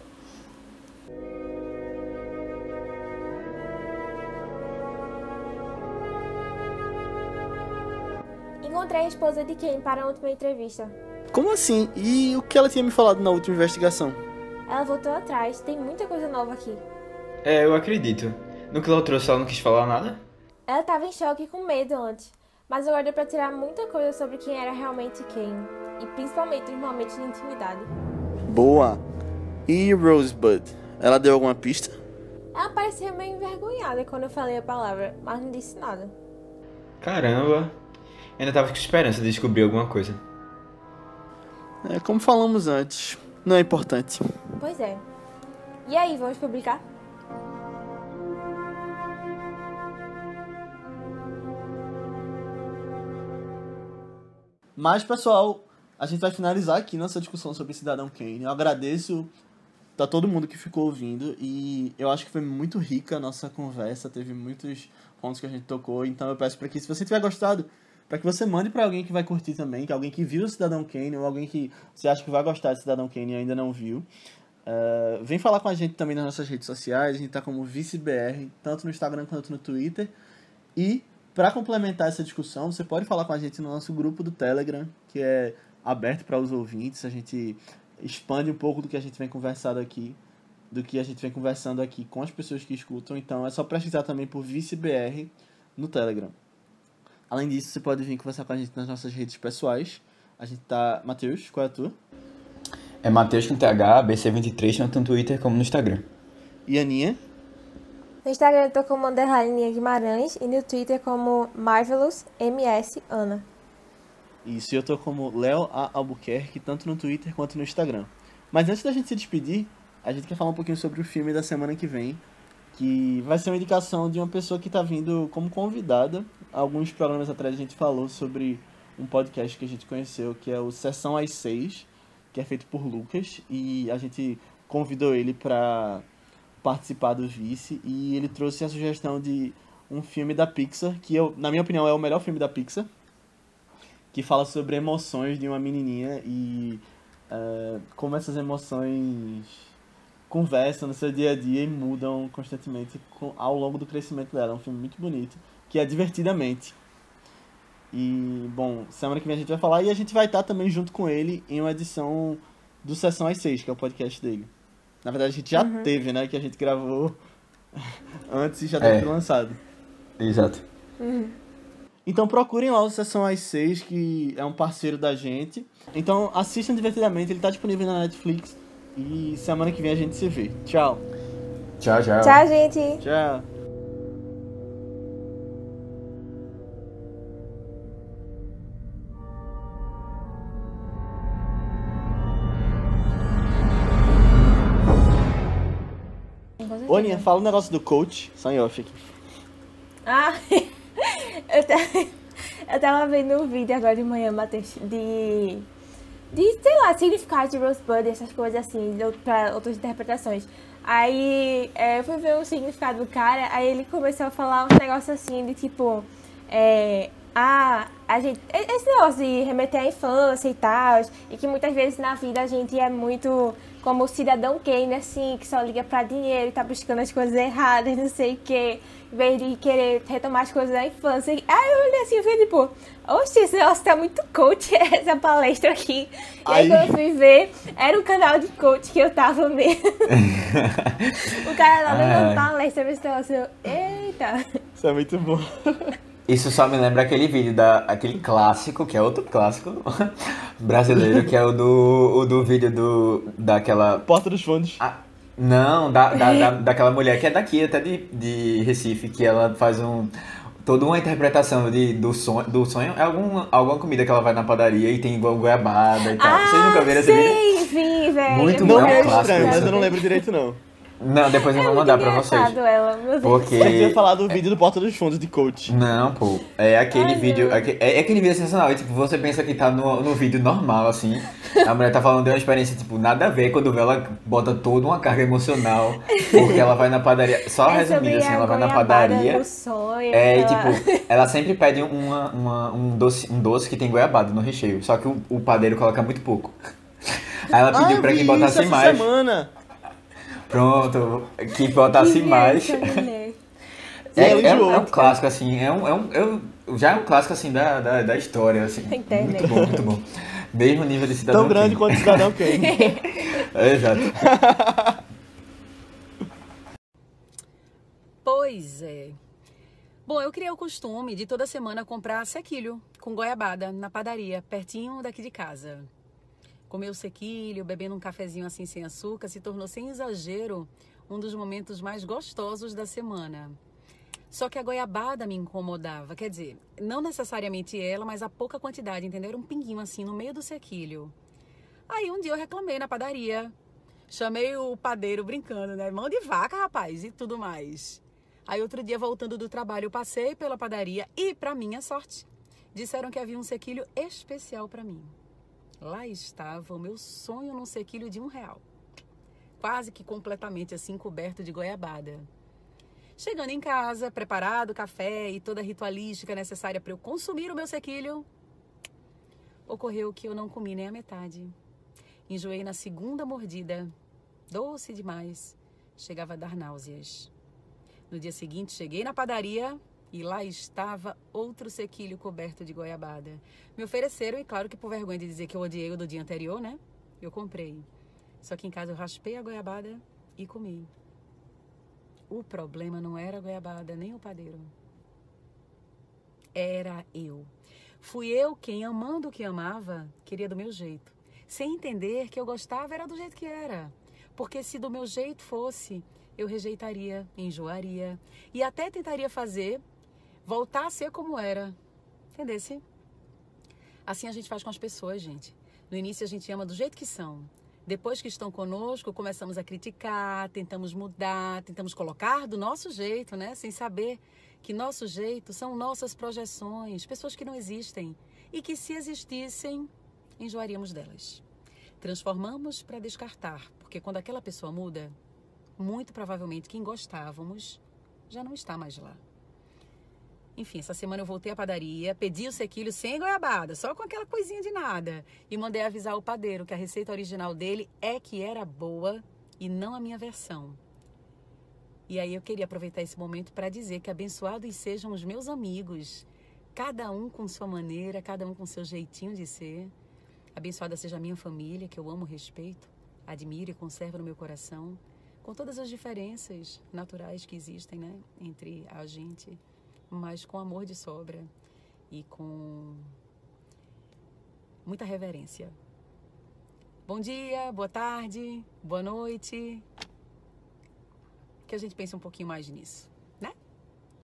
Encontrei a esposa de Ken para a última entrevista. Como assim? E o que ela tinha me falado na última investigação? Ela voltou atrás, tem muita coisa nova aqui. É, eu acredito. No que ela trouxe, ela não quis falar nada? Ela estava em choque e com medo antes, mas agora deu pra tirar muita coisa sobre quem era realmente Ken, e principalmente nos momentos de intimidade. Boa. E Rosebud? Ela deu alguma pista? Ela parecia meio envergonhada quando eu falei a palavra, mas não disse nada. Caramba. Ainda tava com esperança de descobrir alguma coisa. É, como falamos antes, não é importante. Pois é. E aí, vamos publicar? Mas, pessoal, a gente vai finalizar aqui nossa discussão sobre Cidadão Kane. Eu agradeço a todo mundo que ficou ouvindo e eu acho que foi muito rica a nossa conversa, teve muitos pontos que a gente tocou, então eu peço para que, se você tiver gostado, para que você mande para alguém que vai curtir também, que alguém que viu o Cidadão Kane ou alguém que você acha que vai gostar de Cidadão Kane e ainda não viu. Uh, vem falar com a gente também nas nossas redes sociais, a gente tá como ViceBR, tanto no Instagram quanto no Twitter. E para complementar essa discussão, você pode falar com a gente no nosso grupo do Telegram, que é aberto para os ouvintes. A gente expande um pouco do que a gente vem conversando aqui, do que a gente vem conversando aqui com as pessoas que escutam. Então é só pesquisar também por ViceBR no Telegram. Além disso, você pode vir conversar com a gente nas nossas redes pessoais. A gente tá. Matheus, qual é a tua? É Matheus com TH, BC23, tanto no Twitter como no Instagram. E a Aninha? No Instagram eu tô como Underline Guimarães e no Twitter como Marvelous MS Ana. Isso, eu tô como Léo A. Albuquerque, tanto no Twitter quanto no Instagram. Mas antes da gente se despedir, a gente quer falar um pouquinho sobre o filme da semana que vem, que vai ser uma indicação de uma pessoa que tá vindo como convidada. Alguns programas atrás a gente falou sobre um podcast que a gente conheceu, que é o Sessão às Seis, que é feito por Lucas, e a gente convidou ele para participar do Vice, e ele trouxe a sugestão de um filme da Pixar, que eu, na minha opinião é o melhor filme da Pixar, que fala sobre emoções de uma menininha e uh, como essas emoções conversam no seu dia a dia e mudam constantemente ao longo do crescimento dela. É um filme muito bonito, que é Divertidamente. E, bom, semana que vem a gente vai falar e a gente vai estar também junto com ele em uma edição do Sessão às 6, que é o podcast dele. Na verdade, a gente já uhum. teve, né? Que a gente gravou antes e já deve É. ter lançado. Exato. Então procurem lá o Sessão às 6, que é um parceiro da gente. Então assistam divertidamente, ele tá disponível na Netflix. E semana que vem a gente se vê. Tchau. Tchau, tchau. Tchau, gente! Tchau. Ô, Aninha, fala um negócio do coach, só em off aqui. Ah, eu, ta- eu tava vendo um vídeo agora de manhã, Matheus, de, de, sei lá, significado de Rosebud, essas coisas assim, pra outras interpretações. Aí é, eu fui ver o significado do cara, aí ele começou a falar uns negócios assim, de tipo, é, ah, a gente, esse negócio de remeter à infância e tal, e que muitas vezes na vida a gente é muito como o cidadão Kane, assim, que só liga pra dinheiro e tá buscando as coisas erradas, não sei o quê, em vez de querer retomar as coisas da infância. Aí eu olhei assim e falei, tipo, oxe, esse negócio tá muito coach, essa palestra aqui. E aí, Aí- quando eu fui ver, era um canal de coach que eu tava vendo. o cara lá dando palestra nesse negócio, eu, eita. Isso é muito bom. Isso só me lembra aquele vídeo, da, aquele clássico, que é outro clássico brasileiro, que é o do, o do vídeo do, daquela... Porta dos Fundos. Ah, não, da, da, da- daquela mulher que é daqui, até de, de Recife, que ela faz um... Toda uma interpretação de, do, sonho, do sonho. É algum, alguma comida que ela vai na padaria e tem igual goiabada e tal. Vocês nunca viram esse vídeo? Sim, vi, velho. Muito Eu bom, Não vi é é um clássico estranho, mas eu não lembro direito não. Não, depois eu vou mandar pra vocês. Ela, Deus. Porque. Você queria falar do vídeo do Porta dos Fundos de coach. Não, pô. É aquele Ai, vídeo. aque- É, aquele vídeo sensacional. E, tipo, você pensa que tá no, no vídeo normal, assim. A mulher tá falando de uma experiência, tipo, nada a ver quando vê ela bota toda uma carga emocional. Porque ela vai na padaria. Só É resumindo, assim, ela vai na padaria. sonho, É, e ela- tipo, ela sempre pede uma, uma- um, doce, um doce que tem goiabada no recheio. Só que o, o padeiro coloca muito pouco. Aí ela pediu ah, pra quem botasse mais. semana. Pronto, que botasse Que mais. É, é, é um clássico, assim, é um, é um, é um- já é um clássico, assim, da, da, da história, assim. Internet. Muito bom, muito bom. Mesmo nível de cidadão Tão grande Kane. quanto o Cidadão Kane. É, exato. Pois é. Bom, eu criei o costume de toda semana comprar sequilho com goiabada na padaria, pertinho daqui de casa. Comer o sequilho, bebendo um cafezinho assim sem açúcar, se tornou sem exagero um dos momentos mais gostosos da semana. Só que a goiabada me incomodava, quer dizer, não necessariamente ela, mas a pouca quantidade, entendeu? Era um pinguinho assim no meio do sequilho. Aí um dia eu reclamei na padaria. Chamei o padeiro brincando, né? Mão de vaca, rapaz, e tudo mais. Aí outro dia, voltando do trabalho, eu passei pela padaria e, para minha sorte, disseram que havia um sequilho especial para mim. Lá estava o meu sonho num sequilho de um real. Quase que completamente assim, coberto de goiabada. Chegando em casa, preparado o café e toda a ritualística necessária para eu consumir o meu sequilho, ocorreu que eu não comi nem a metade. Enjoei na segunda mordida. Doce demais. Chegava a dar náuseas. No dia seguinte, cheguei na padaria e lá estava outro sequilho coberto de goiabada. Me ofereceram, e claro que por vergonha de dizer que eu odiei o do dia anterior, né? Eu comprei. Só que em casa eu raspei a goiabada e comi. O problema não era a goiabada, nem o padeiro. Era eu. Fui eu quem, amando o que amava, queria do meu jeito. Sem entender que eu gostava era do jeito que era. Porque se do meu jeito fosse, eu rejeitaria, enjoaria e até tentaria fazer voltar a ser como era. Entendesse? Assim a gente faz com as pessoas, gente. No início a gente ama do jeito que são. Depois que estão conosco, começamos a criticar, tentamos mudar, tentamos colocar do nosso jeito, né? Sem saber que nosso jeito são nossas projeções, pessoas que não existem e que se existissem, enjoaríamos delas. Transformamos para descartar, porque quando aquela pessoa muda, muito provavelmente quem gostávamos já não está mais lá. Enfim, essa semana eu voltei à padaria, pedi o sequilho sem goiabada, só com aquela coisinha de nada. E mandei avisar o padeiro que a receita original dele é que era boa e não a minha versão. E aí eu queria aproveitar esse momento para dizer que abençoados sejam os meus amigos, cada um com sua maneira, cada um com seu jeitinho de ser. Abençoada seja a minha família, que eu amo respeito, admiro e conservo no meu coração, com todas as diferenças naturais que existem, né, entre a gente mas com amor de sobra e com muita reverência. Bom dia, boa tarde, boa noite. Que a gente pense um pouquinho mais nisso.